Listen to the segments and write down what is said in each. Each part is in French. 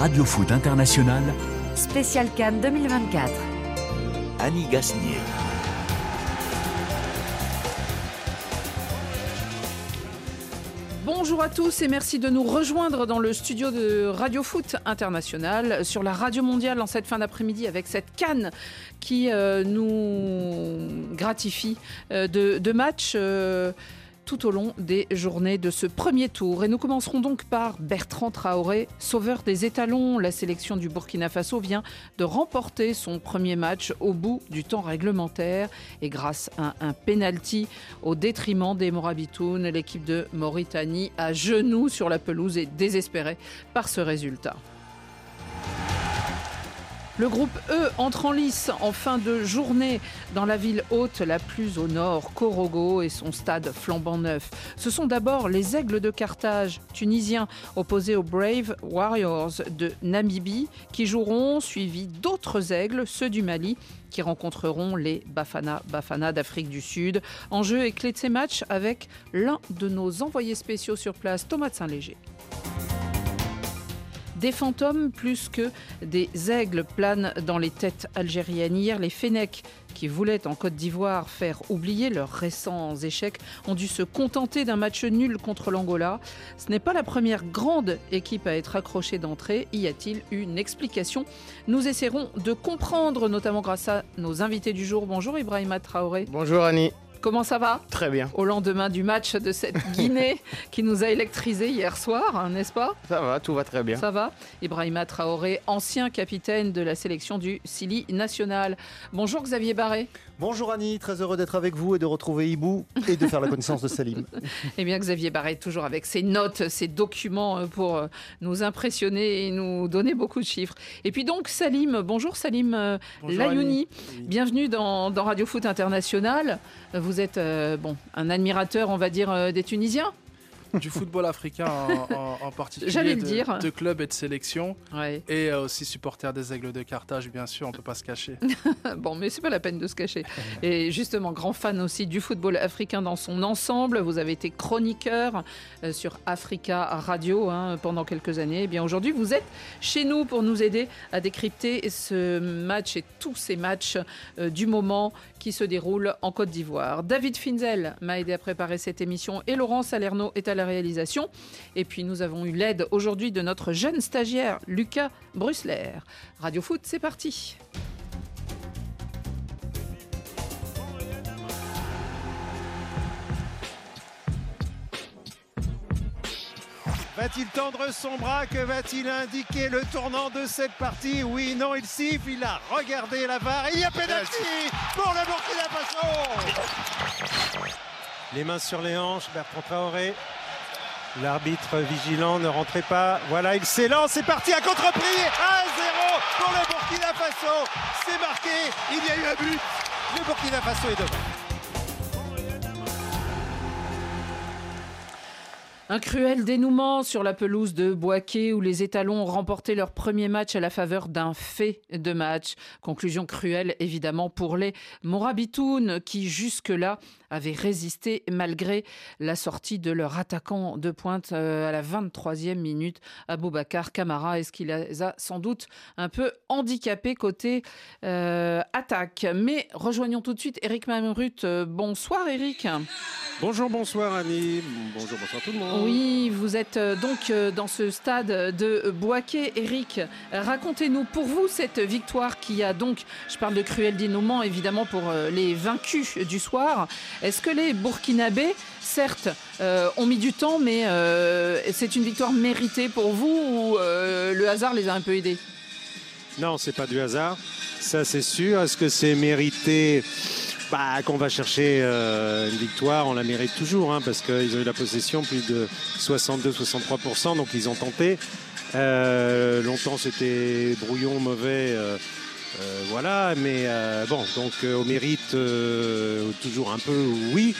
Radio Foot International, Spécial Cannes 2024. Annie Gasnier. Bonjour à tous et merci de nous rejoindre dans le studio de Radio Foot International sur la radio mondiale en cette fin d'après-midi avec cette canne qui euh, nous gratifie euh, de, de matchs. euh, tout au long des journées de ce premier tour. Et nous commencerons donc par Bertrand Traoré, sauveur des étalons. La sélection du Burkina Faso vient de remporter son premier match au bout du temps réglementaire et grâce à un penalty au détriment des Morabitoun, l'équipe de Mauritanie à genoux sur la pelouse est désespérée par ce résultat. Le groupe E entre en lice en fin de journée dans la ville haute la plus au nord, Korogo et son stade flambant neuf. Ce sont d'abord les Aigles de Carthage, tunisiens, opposés aux Brave Warriors de Namibie, qui joueront, suivis d'autres Aigles, ceux du Mali, qui rencontreront les Bafana Bafana d'Afrique du Sud. En jeu et clé de ces matchs avec l'un de nos envoyés spéciaux sur place, Thomas Saint-Léger. Des fantômes plus que des aigles planent dans les têtes algériennes. Hier, les Fennecs, qui voulaient en Côte d'Ivoire faire oublier leurs récents échecs, ont dû se contenter d'un match nul contre l'Angola. Ce n'est pas la première grande équipe à être accrochée d'entrée. Y a-t-il une explication? Nous essaierons de comprendre, notamment grâce à nos invités du jour. Bonjour Ibrahima Traoré. Bonjour Annie, Comment ça va très bien. Au lendemain du match de cette Guinée qui nous a électrisés hier soir, hein, n'est-ce pas Ça va, tout va très bien. Ça va Ibrahima Traoré, ancien capitaine de la sélection du Sili national. Bonjour Xavier Barré. Bonjour Annie, très heureux d'être avec vous et de retrouver Hibou et de faire la connaissance de Salim. Eh bien Xavier Barré, toujours avec ses notes, ses documents euh, pour euh, nous impressionner et nous donner beaucoup de chiffres. Et puis donc Salim, bonjour Salim euh, Bonjour, Layouni. Annie. Bienvenue dans, dans Radio Foot International. Vous êtes euh, bon, un admirateur, on va dire, euh, des Tunisiens du football africain en, en- en particulier, J'allais le de, dire. de clubs et de sélections, Ouais. et euh, aussi supporter des Aigles de Carthage, bien sûr, on peut pas se cacher. Bon, mais c'est pas la peine de se cacher. Et justement, grand fan aussi du football africain dans son ensemble. Vous avez été chroniqueur sur Africa Radio hein, pendant quelques années. Eh bien, aujourd'hui, vous êtes chez nous pour nous aider à décrypter ce match et tous ces matchs du moment qui se déroulent en Côte d'Ivoire. David Finzel m'a aidé à préparer cette émission et Laurent Salerno est à la réalisation. Et puis, nous avons eu l'aide aujourd'hui de notre jeune stagiaire, Lucas Brusler. Radio Foot, c'est parti. Va-t-il tendre son bras Que va-t-il indiquer le tournant de cette partie Oui, non, il siffle, il a regardé la VAR. et Il y a pénalty pour le Burkina Faso Les mains sur les hanches, Bertrand Traoré. L'arbitre vigilant ne rentrait pas. Voilà, il s'élance, c'est parti à contre-prix 1-0 pour le Burkina Faso. C'est marqué, il y a eu un but. Le Burkina Faso est devant. Un cruel dénouement sur la pelouse de Boaké où les étalons ont remporté leur premier match à la faveur d'un fait de match. Conclusion cruelle évidemment pour les Morabitoun qui jusque-là avaient résisté malgré la sortie de leur attaquant de pointe euh, à la 23e minute, Aboubacar Camara. Est-ce qu'il les a sans doute un peu handicapés côté euh, attaque? Mais rejoignons tout de suite Eric Mamrut. Euh, Bonsoir Eric. Bonjour, bonsoir Annie. Bonjour, bonsoir tout le monde. Oui, vous êtes donc dans ce stade de Boaké. Eric, racontez-nous pour vous cette victoire qui a donc, je parle de cruel dénouement évidemment pour les vaincus du soir. Est-ce que les Burkinabés, certes, euh, ont mis du temps, mais euh, c'est une victoire méritée pour vous ou euh, le hasard les a un peu aidés? Non, c'est pas du hasard. Ça, c'est sûr. Est-ce que c'est mérité? Bah, Qu'on va chercher une victoire, on la mérite toujours, hein, parce qu'ils ont eu la possession plus de 62-63%, donc ils ont tenté. Longtemps, c'était brouillon, mauvais. Euh, voilà, mais euh, bon, donc euh, au mérite, toujours un peu, oui.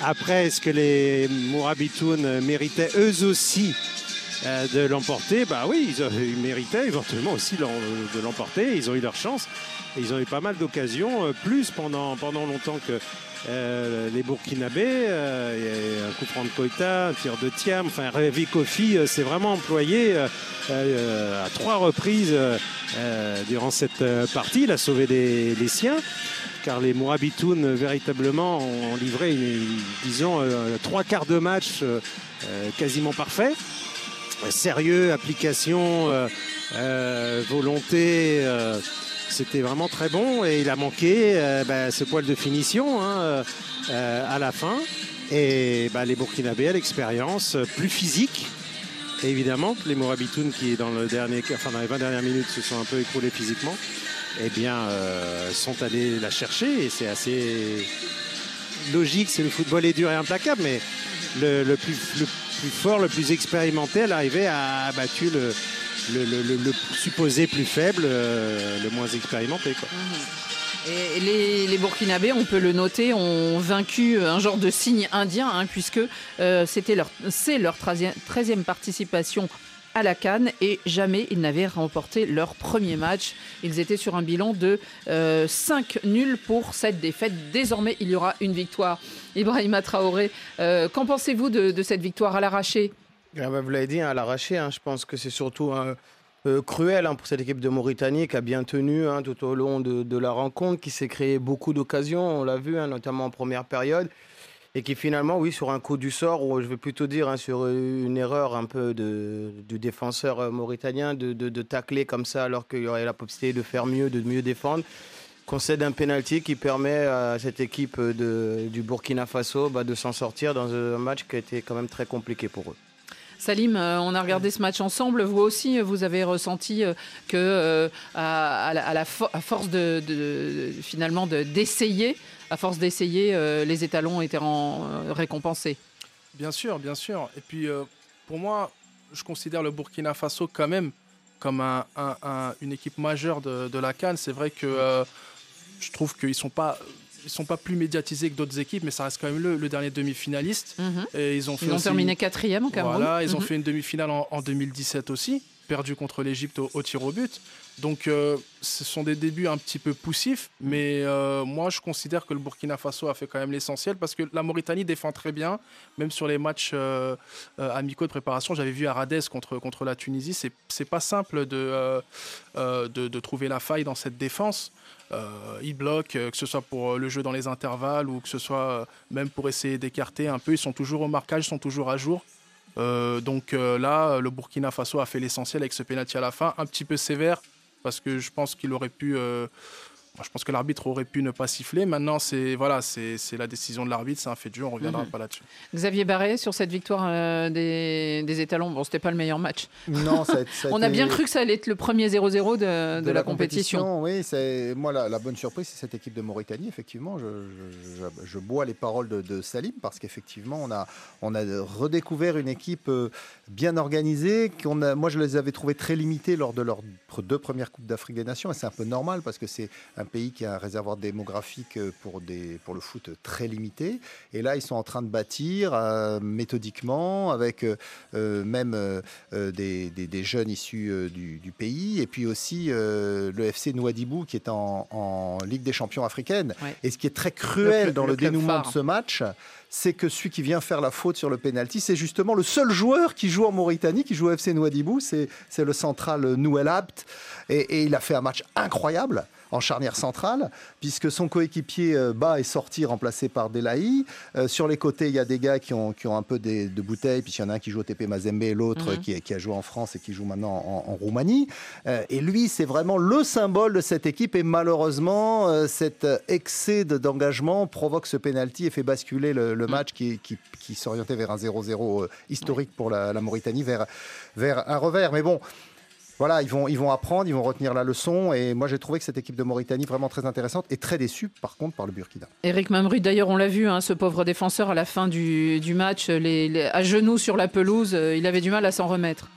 Après, est-ce que les Mourabitoun méritaient eux aussi de l'emporter, bah oui, ils, méritaient éventuellement aussi de l'emporter. Ils ont eu leur chance. Ils ont eu pas mal d'occasions, plus pendant longtemps que, euh, les Burkinabés. Euh, un coup franc de Koita, un tir de Thiam. Enfin, Révi Kofi s'est vraiment employé à trois reprises durant cette partie. Il a sauvé les, siens car les Mourabitoun véritablement ont livré, disons, trois quarts de match quasiment parfait. Sérieux, application, volonté c'était vraiment très bon et il a manqué euh, bah, ce poil de finition hein, euh, à la fin. Et bah, les Burkinabés à l'expérience plus physique. évidemment les Morabitoun qui dans, le dernier, enfin, dans les 20 dernières minutes se sont un peu écroulés physiquement, eh bien, euh, sont allés la chercher et c'est assez logique. C'est le football est dur et implacable, mais le, plus, le plus fort, le plus expérimenté à l'arrivée a le, supposé plus faible, euh, le moins expérimenté. Mhm. Les, Burkinabés, on peut le noter, ont vaincu un genre de signe indien, hein, puisque euh, c'est leur 13e, participation à la Cannes et jamais ils n'avaient remporté leur premier match. Ils étaient sur un bilan de 5 euh, nuls pour cette défaite. Désormais, il y aura une victoire. Ibrahima Traoré, qu'en pensez-vous de cette victoire à l'arraché? Vous l'avez dit, hein, à l'arraché, hein, je pense que c'est surtout euh, cruel hein, pour cette équipe de Mauritanie qui a bien tenu tout au long de, la rencontre, qui s'est créé beaucoup d'occasions, on l'a vu, notamment en première période, et qui finalement, oui, sur un coup du sort, ou je vais plutôt dire sur une erreur un peu du défenseur euh, mauritanien de, de, tacler comme ça alors qu'il y aurait la possibilité de faire mieux, de mieux défendre concède un penalty qui permet à cette équipe du Burkina Faso bah, de s'en sortir dans un match qui a été quand même très compliqué pour eux. Salim, euh, on a regardé ce match ensemble. Vous aussi, vous avez ressenti euh, que euh, à, force de, finalement d'essayer, à force d'essayer, les étalons étaient récompensés. Bien sûr, bien sûr. Et puis pour moi, je considère le Burkina Faso quand même comme une équipe majeure de, la Cannes. C'est vrai que je trouve qu'ils sont pas ils sont pas plus médiatisés que d'autres équipes, mais ça reste quand même le, dernier demi-finaliste. Mhm. Et ils ont, fait terminé quatrième au Cameroun. Voilà, ils ont mhm. fait une demi-finale en, 2017 aussi, perdu contre l'Égypte au, tir au but. Donc, euh, ce sont des débuts un petit peu poussifs, mais euh, moi, je considère que le Burkina Faso a fait quand même l'essentiel parce que la Mauritanie défend très bien, même sur les matchs euh, amicaux de préparation. J'avais vu Aradez contre, contre la Tunisie. C'est pas simple de, de, de, trouver la faille dans cette défense. Ils bloquent, que ce soit pour le jeu dans les intervalles ou que ce soit même pour essayer d'écarter un peu. Ils sont toujours au marquage, ils sont toujours à jour. Donc là, le Burkina Faso a fait l'essentiel avec ce pénalty à la fin, un petit peu sévère parce que je pense qu'il aurait pu je pense que l'arbitre aurait pu ne pas siffler. Maintenant, c'est voilà, c'est la décision de l'arbitre, c'est un fait de jeu, on ne reviendra mhm. pas là-dessus. Xavier Barré, sur cette victoire euh, des, des, étalons, bon, c'était pas le meilleur match. Non, ça, on a bien cru que ça allait être le premier 0-0 de, de, la, compétition. Oui, c'est moi la, bonne surprise, c'est cette équipe de Mauritanie. Effectivement, je, je, bois les paroles de, Salim parce qu'effectivement, on a, on a redécouvert une équipe euh, bien organisée. Qu'on a, moi, je les avais trouvés très limités lors de leurs deux premières coupes d'Afrique des Nations, et c'est un peu normal parce que c'est un un pays qui a un réservoir démographique pour, des, pour le foot très limité. Et là, ils sont en train de bâtir euh, méthodiquement avec euh, euh, même des, des, jeunes issus du, pays. Et puis aussi le FC Nouadhibou qui est en, en Ligue des champions africaine. Et ce qui est très cruel dans le, dénouement de ce match, c'est que celui qui vient faire la faute sur le penalty, c'est justement le seul joueur qui joue en Mauritanie, qui joue au FC Nouadhibou, c'est le central Nouel Abt. Et, et, il a fait un match incroyable en charnière centrale, puisque son coéquipier euh, bas est sorti, remplacé par Delaï. Euh, sur les côtés, il y a des gars qui ont, qui ont un peu de bouteilles, puis il y en a un qui joue au TP Mazembe et l'autre mhm. qui, qui, a joué en France et qui joue maintenant en, Roumanie. Euh, et lui, c'est vraiment le symbole de cette équipe. Et malheureusement, cet excès d'engagement provoque ce penalty et fait basculer le, mhm. match qui, qui, qui s'orientait vers un 0-0 historique pour la, la Mauritanie, vers, vers un revers. Mais bon, voilà, ils vont, ils vont apprendre, ils vont retenir la leçon. Et moi, j'ai trouvé que cette équipe de Mauritanie vraiment très intéressante et très déçue, par contre, par le Burkina. Eric Mamru, d'ailleurs, on l'a vu, hein, ce pauvre défenseur à la fin du, match, les, à genoux sur la pelouse, euh, il avait du mal à s'en remettre.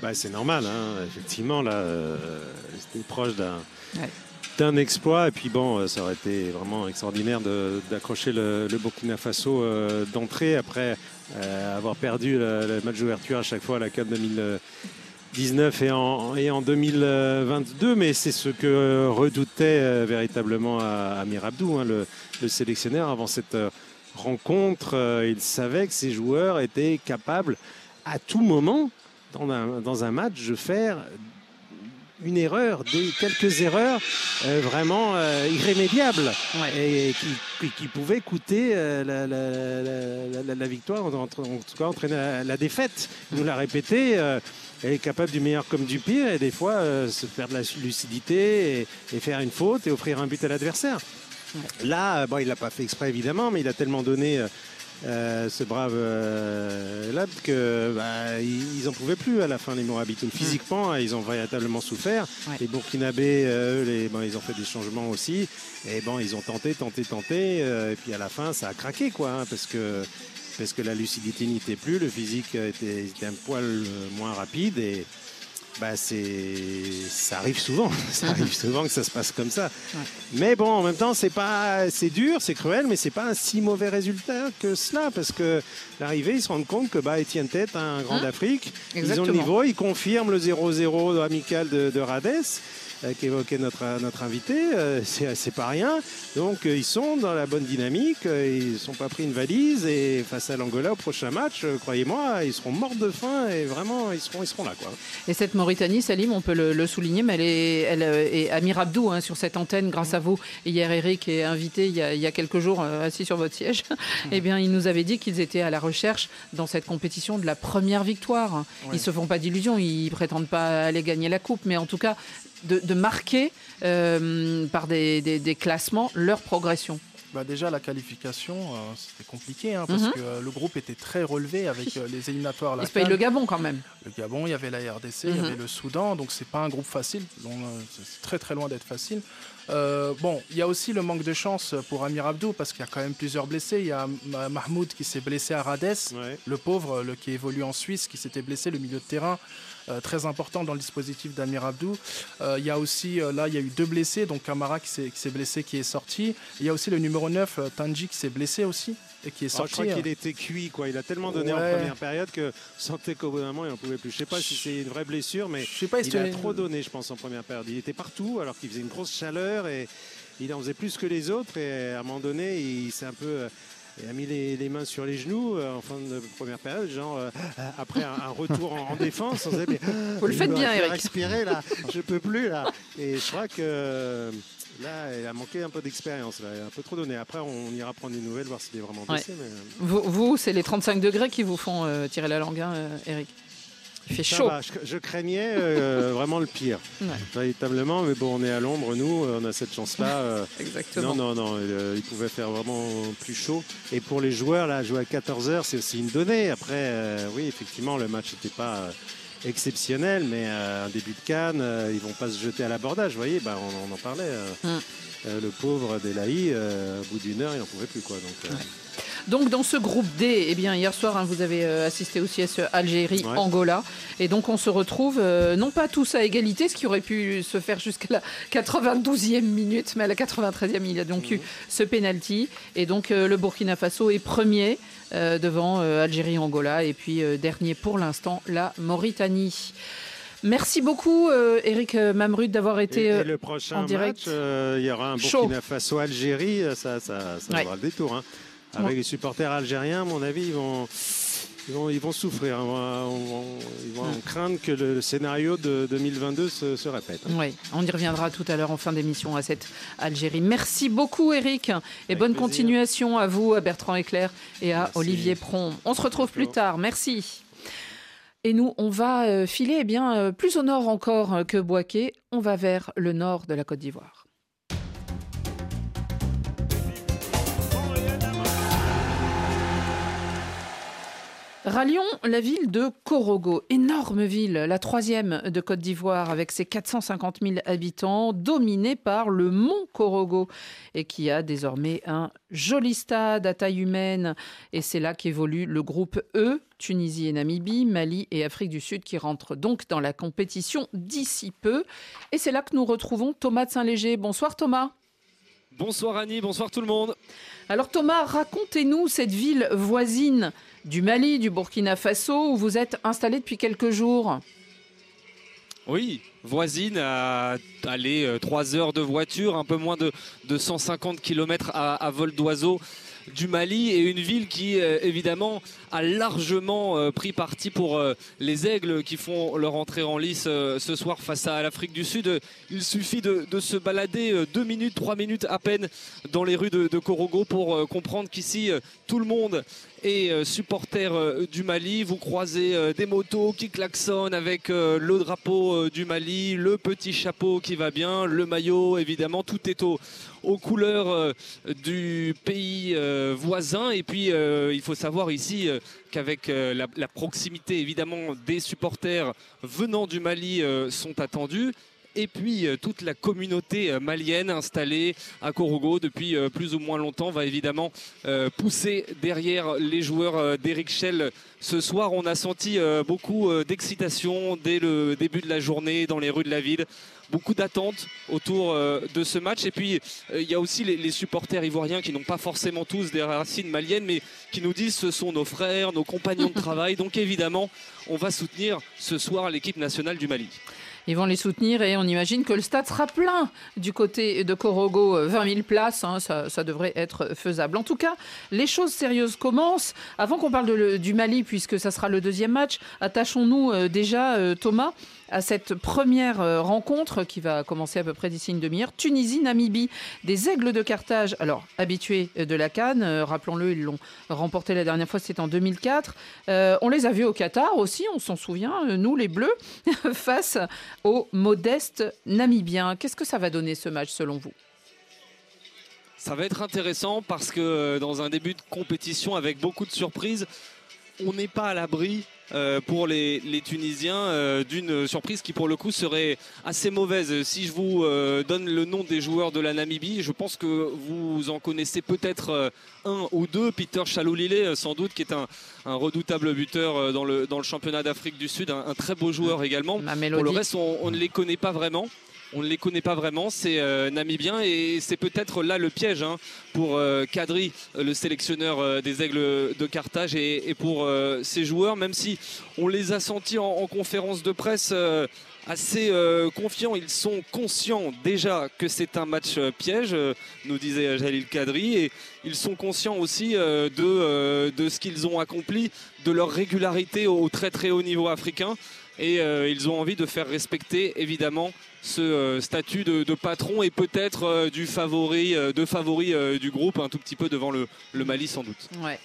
Bah, c'est normal, hein. effectivement, là, euh, c'était proche d'un. d'un exploit. Et puis bon, euh, ça aurait été vraiment extraordinaire d'accrocher le, Burkina Faso d'entrée après avoir perdu le, match d'ouverture à chaque fois à la CAP 2000. 19 et en, et en 2022, mais c'est ce que redoutait euh, véritablement Amir Abdou, hein, le, le, sélectionneur, avant cette euh, rencontre. Euh, il savait que ces joueurs étaient capables à tout moment, dans un, dans un match, de faire une erreur, des, quelques erreurs euh, vraiment euh, irrémédiables et qui, qui, pouvaient coûter euh, la, la, la, la, victoire, en, en, tout cas entraîner la, défaite. Il nous l'a répété. Elle est capable du meilleur comme du pire et des fois se faire de la lucidité et, et, faire une faute et offrir un but à l'adversaire. Là, bon, il l'a pas fait exprès évidemment, mais il a tellement donné euh, ce brave euh, Lab que bah, ils en pouvaient plus à la fin les Morabitoun. Physiquement, ils ont véritablement souffert. Les Burkinabés, euh, les, bon, ils ont fait des changements aussi. Et bon, ils ont tenté, tenté, tenté. et puis à la fin, ça a craqué, quoi, hein, parce que parce que la lucidité n'y était plus, le physique était, était un poil moins rapide et bah c'est ça arrive souvent. Ça arrive souvent que ça se passe comme ça. Mais bon en même temps c'est pas c'est dur c'est cruel mais c'est pas un si mauvais résultat que cela parce que l'arrivée ils se rendent compte que bah Etienne Tête un grand hein d'Afrique ils ont le niveau ils confirment le 0-0 amical de, de Rades euh, qu'évoquait notre, notre invité, euh, c'est pas rien. Donc euh, ils sont dans la bonne dynamique, ils ne sont pas pris une valise et face à l'Angola au prochain match, croyez-moi, ils seront morts de faim et vraiment ils seront, ils seront là. Quoi. Et cette Mauritanie, Salim, on peut le, souligner, mais elle est, elle est Amir Abdou hein, sur cette antenne, grâce à vous. hier, Eric est invité il y a, il y a quelques jours, assis sur votre siège. eh bien, il nous avait dit qu'ils étaient à la recherche dans cette compétition de la première victoire. Ils ne se font pas d'illusions, ils prétendent pas aller gagner la coupe, mais en tout cas, de, marquer euh, par des, classements leur progression bah déjà la qualification euh, c'était compliqué hein, parce mhm. que euh, le groupe était très relevé avec les éliminatoires. Il se paye le Gabon quand même. Le Gabon, il y avait la RDC, il y mhm. avait le Soudan, donc c'est pas un groupe facile, c'est très très loin d'être facile. bon, il y a aussi le manque de chance pour Amir Abdou parce qu'il y a quand même plusieurs blessés. Il y a Mahmoud qui s'est blessé à Rades, le pauvre, le qui évolue en Suisse, qui s'était blessé, le milieu de terrain. Euh, très important dans le dispositif d'Amir Abdou. Euh, il y a aussi, euh, là, il y a eu deux blessés, donc Kamara qui s'est blessé, qui est sorti. Il y a aussi le numéro 9, Tanji, qui s'est blessé aussi et qui est sorti. Oh, je crois qu'il était cuit, quoi. Il a tellement donné en première période que sentait qu'au bout d'un moment, il n'en pouvait plus. Je ne sais pas si c'est une vraie blessure, mais je sais pas, il a trop donné, je pense, en première période. Il était partout alors qu'il faisait une grosse chaleur et il en faisait plus que les autres. Et à un moment donné, il s'est un peu il a mis les, mains sur les genoux euh, en fin de première période, genre euh, après un, retour en, défense. On disait, Vous le faites bien, Eric. Respirer là, je peux plus là. Et je crois que Là, il a manqué un peu d'expérience, un peu trop donné. Après, on ira prendre des nouvelles, voir s'il est vraiment blessé. Euh. Vous, c'est les 35 degrés qui vous font tirer la langue, hein, Eric il fait chaud. je, craignais euh, vraiment le pire, véritablement. Mais bon, on est à l'ombre, nous, on a cette chance-là. Euh, Exactement. Non, non, non, euh, il pouvait faire vraiment plus chaud. Et pour les joueurs, là, jouer à 14h, c'est aussi une donnée. Après, oui, effectivement, le match n'était pas exceptionnel, mais un début de Cannes, ils vont pas se jeter à l'abordage. Vous voyez, bah, on, en parlait. Hum. le pauvre Delaï, au bout d'une heure, il n'en pouvait plus. Quoi, donc, donc dans ce groupe D, eh bien hier soir, hein, vous avez euh, assisté aussi à ce Algérie-Angola. Et donc on se retrouve, euh, non pas tous à égalité, ce qui aurait pu se faire jusqu'à la 92e minute, mais à la 93e, il y a donc eu ce penalty. Et donc euh, le Burkina Faso est premier devant Algérie-Angola. Et puis dernier pour l'instant, la Mauritanie. Merci beaucoup, Eric Mamrud, d'avoir été et, le prochain en direct. Match, il y aura un Burkina Faso-Algérie, ça, ça, ça le détour. Hein. Avec les supporters algériens, à mon avis, ils vont, ils vont, souffrir. Ils vont, hmm. craindre que le scénario de 2022 se, répète. Oui, on y reviendra tout à l'heure en fin d'émission à cette Algérie. Merci beaucoup, Eric. Et bonne continuation à vous, à Bertrand Eclair et à Olivier Pron. On se retrouve plus tard. Merci. Et nous, on va euh, filer eh bien, euh, plus au nord encore que Boaké. On va vers le nord de la Côte d'Ivoire. Rallions la ville de Korogo, énorme ville, la troisième de Côte d'Ivoire avec ses 450 000 habitants, dominée par le mont Korogo et qui a désormais un joli stade à taille humaine. Et c'est là qu'évolue le groupe E, Tunisie et Namibie, Mali et Afrique du Sud qui rentrent donc dans la compétition d'ici peu. Et c'est là que nous retrouvons Thomas de Saint-Léger. Bonsoir Thomas. Bonsoir Annie, bonsoir tout le monde. Alors Thomas, racontez-nous cette ville voisine du Mali, du Burkina Faso, où vous êtes installé depuis quelques jours. Oui, voisine à aller 3 heures de voiture, un peu moins de, de 150 km à, à vol d'oiseau du Mali et une ville qui euh, évidemment a largement euh, pris parti pour euh, les aigles qui font leur entrée en lice ce soir face à l'Afrique du Sud. Il suffit de, se balader deux minutes, trois minutes à peine dans les rues de, Korogo pour comprendre qu'ici tout le monde est supporter du Mali. Vous croisez des motos qui klaxonnent avec le drapeau du Mali, le petit chapeau qui va bien, le maillot évidemment, tout est au, aux couleurs euh, du pays euh, voisin. Et puis, euh, il faut savoir ici qu'avec la, proximité évidemment des supporters venant du Mali sont attendus et puis toute la communauté malienne installée à Korogo depuis plus ou moins longtemps va évidemment pousser derrière les joueurs d'Eric Schell ce soir. On a senti beaucoup d'excitation dès le début de la journée dans les rues de la ville beaucoup d'attentes autour euh, de ce match. Et puis, euh, il y a aussi les, supporters ivoiriens qui n'ont pas forcément tous des racines maliennes, mais qui nous disent ce sont nos frères, nos compagnons de travail. Donc, évidemment, on va soutenir ce soir l'équipe nationale du Mali. Ils vont les soutenir et on imagine que le stade sera plein du côté de Korogo, 20 euh, 000 places, hein, ça, devrait être faisable. En tout cas, les choses sérieuses commencent. Avant qu'on parle du Mali, puisque ça sera le deuxième match, attachons-nous déjà, Thomas, à cette première euh, rencontre qui va commencer à peu près d'ici une demi-heure. Tunisie, Namibie, des aigles de Carthage, alors habitués de la Cannes, euh, rappelons-le, ils l'ont remporté la dernière fois, c'était en 2004. Euh, on les a vus au Qatar aussi, on s'en souvient, nous les Bleus, face aux modestes Namibiens. Qu'est-ce que ça va donner ce match selon vous? Ça va être intéressant parce que dans un début de compétition avec beaucoup de surprises, on n'est pas à l'abri euh, pour les, Tunisiens euh, d'une surprise qui pour le coup serait assez mauvaise. Si je vous euh, donne le nom des joueurs de la Namibie, je pense que vous en connaissez peut-être un ou deux. Peter Chaloulilé sans doute qui est un, redoutable buteur dans le, dans le championnat d'Afrique du Sud, un, très beau joueur également. Pour le reste, on, ne les connaît pas vraiment on ne les connaît pas vraiment, c'est euh, namibien et c'est peut-être là le piège hein, pour euh, Kadri, le sélectionneur euh, des Aigles de Carthage et, pour ses joueurs, même si on les a sentis en, conférence de presse assez confiants, ils sont conscients déjà que c'est un match piège, nous disait Jalil Kadri, et ils sont conscients aussi de, de ce qu'ils ont accompli, de leur régularité au très très haut niveau africain et ils ont envie de faire respecter évidemment ce euh, statut de, patron et peut-être euh, du favori, euh, de favori du groupe, un tout petit peu devant le, Mali sans doute. Ouais.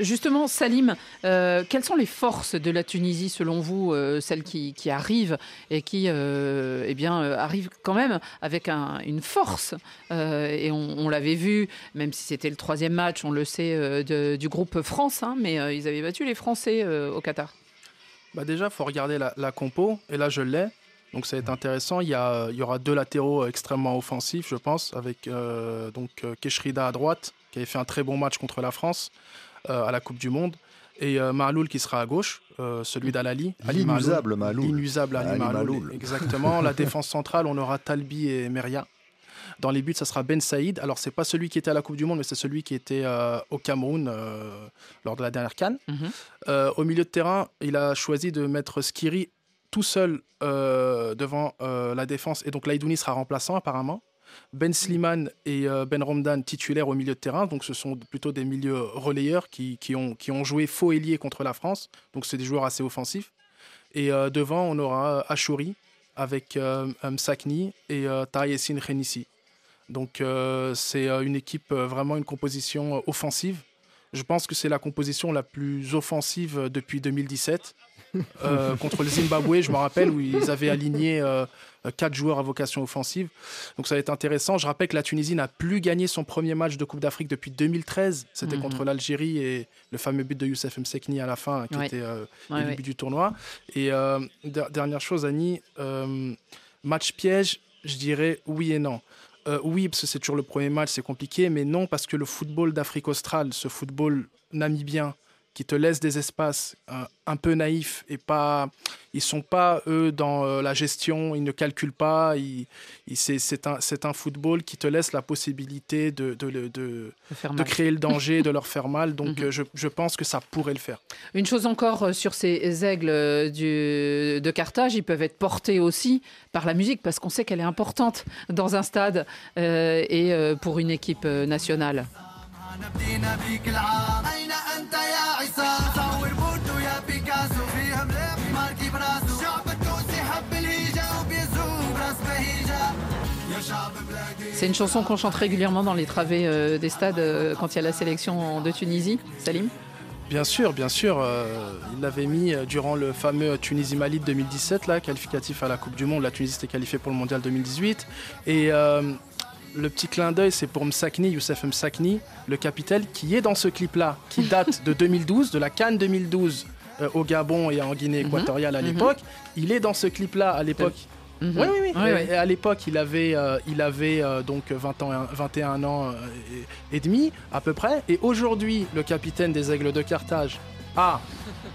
justement, Salim, quelles sont les forces de la Tunisie selon vous, celles qui, arrivent et qui eh bien, arrivent quand même avec une force Et on, l'avait vu, même si c'était le troisième match, on le sait, du groupe France, hein, mais ils avaient battu les Français au Qatar. Bah déjà, il faut regarder la, la compo, et là je l'ai. Donc ça va être intéressant. Il y, a, il y aura deux latéraux extrêmement offensifs, je pense, avec euh, donc euh, Keshrida à droite, qui avait fait un très bon match contre la France euh, à la Coupe du Monde, et Mahloul qui sera à gauche, celui d'Alali. L'inusable Mahloul. L'inusable Ali, Ali Exactement. la défense centrale, on aura Talbi et Meria. Dans les buts, ça sera Ben Saïd. Alors, c'est pas celui qui était à la Coupe du Monde, mais c'est celui qui était au Cameroun lors de la dernière Cannes. Mhm. au milieu de terrain, il a choisi de mettre Skiri tout seul euh, devant euh, la défense. Et donc Laïdouni sera remplaçant apparemment. Ben Slimane et euh, Ben Romdan titulaires au milieu de terrain. Donc ce sont plutôt des milieux relayeurs qui, qui, ont, qui ont joué faux ailier contre la France. Donc c'est des joueurs assez offensifs. Et devant, on aura Achouri avec Msakni et euh, Taïessine Renissi. Donc c'est une équipe, vraiment une composition offensive. Je pense que c'est la composition la plus offensive depuis 2017. Euh, contre le Zimbabwe, je me rappelle, où ils avaient aligné euh, quatre joueurs à vocation offensive. Donc ça va être intéressant. Je rappelle que la Tunisie n'a plus gagné son premier match de Coupe d'Afrique depuis 2013. C'était mhm. contre l'Algérie et le fameux but de Youssef Msekni à la fin, qui était euh, le début du tournoi. Et dernière chose, Annie, match piège, je dirais oui et non. oui, parce que c'est toujours le premier match, c'est compliqué, mais non, parce que le football d'Afrique australe, ce football namibien, qui te laissent des espaces euh, un peu naïfs et pas, ils sont pas eux dans euh, la gestion, ils ne calculent pas. Ils, ils- c'est, un, football qui te laisse la possibilité de, de, le- de, De faire de mal. créer le danger, de leur faire mal. Donc Mhm. euh, je, je pense que ça pourrait le faire. Une chose encore sur ces aigles du, de Carthage, ils peuvent être portés aussi par la musique parce qu'on sait qu'elle est importante dans un stade euh, et pour une équipe nationale. نبدينا بيك العام أين أنت يا عصام صور بوردو يا بيكاسو فيها مليح ماركي براسو الشعب التونسي حب الهيجة وبيزوم براس بهيجة يا شعب بلادي C'est une chanson qu'on chante régulièrement dans les travées euh, des stades euh, quand il y a la sélection de Tunisie. Salim Bien sûr, bien sûr. euh, il l'avait mis euh, durant le fameux Tunisie-Mali de 2017, là, qualificatif à la Coupe du Monde. La Tunisie était qualifiée pour le Mondial 2018. Et euh, le petit clin d'œil, c'est pour Msakni, Youssef Msakni, le capitaine, qui est dans ce clip-là, qui date de 2012, de la Cannes 2012 euh, au Gabon et en Guinée Mhm, équatoriale à mhm. l'époque. Il est dans ce clip-là à l'époque. Mhm. Oui, oui, oui. Oui, Et- oui. et à l'époque, il avait, euh, il avait euh, donc 20 ans, 21 ans et, et demi à peu près. Et aujourd'hui, le capitaine des Aigles de Carthage a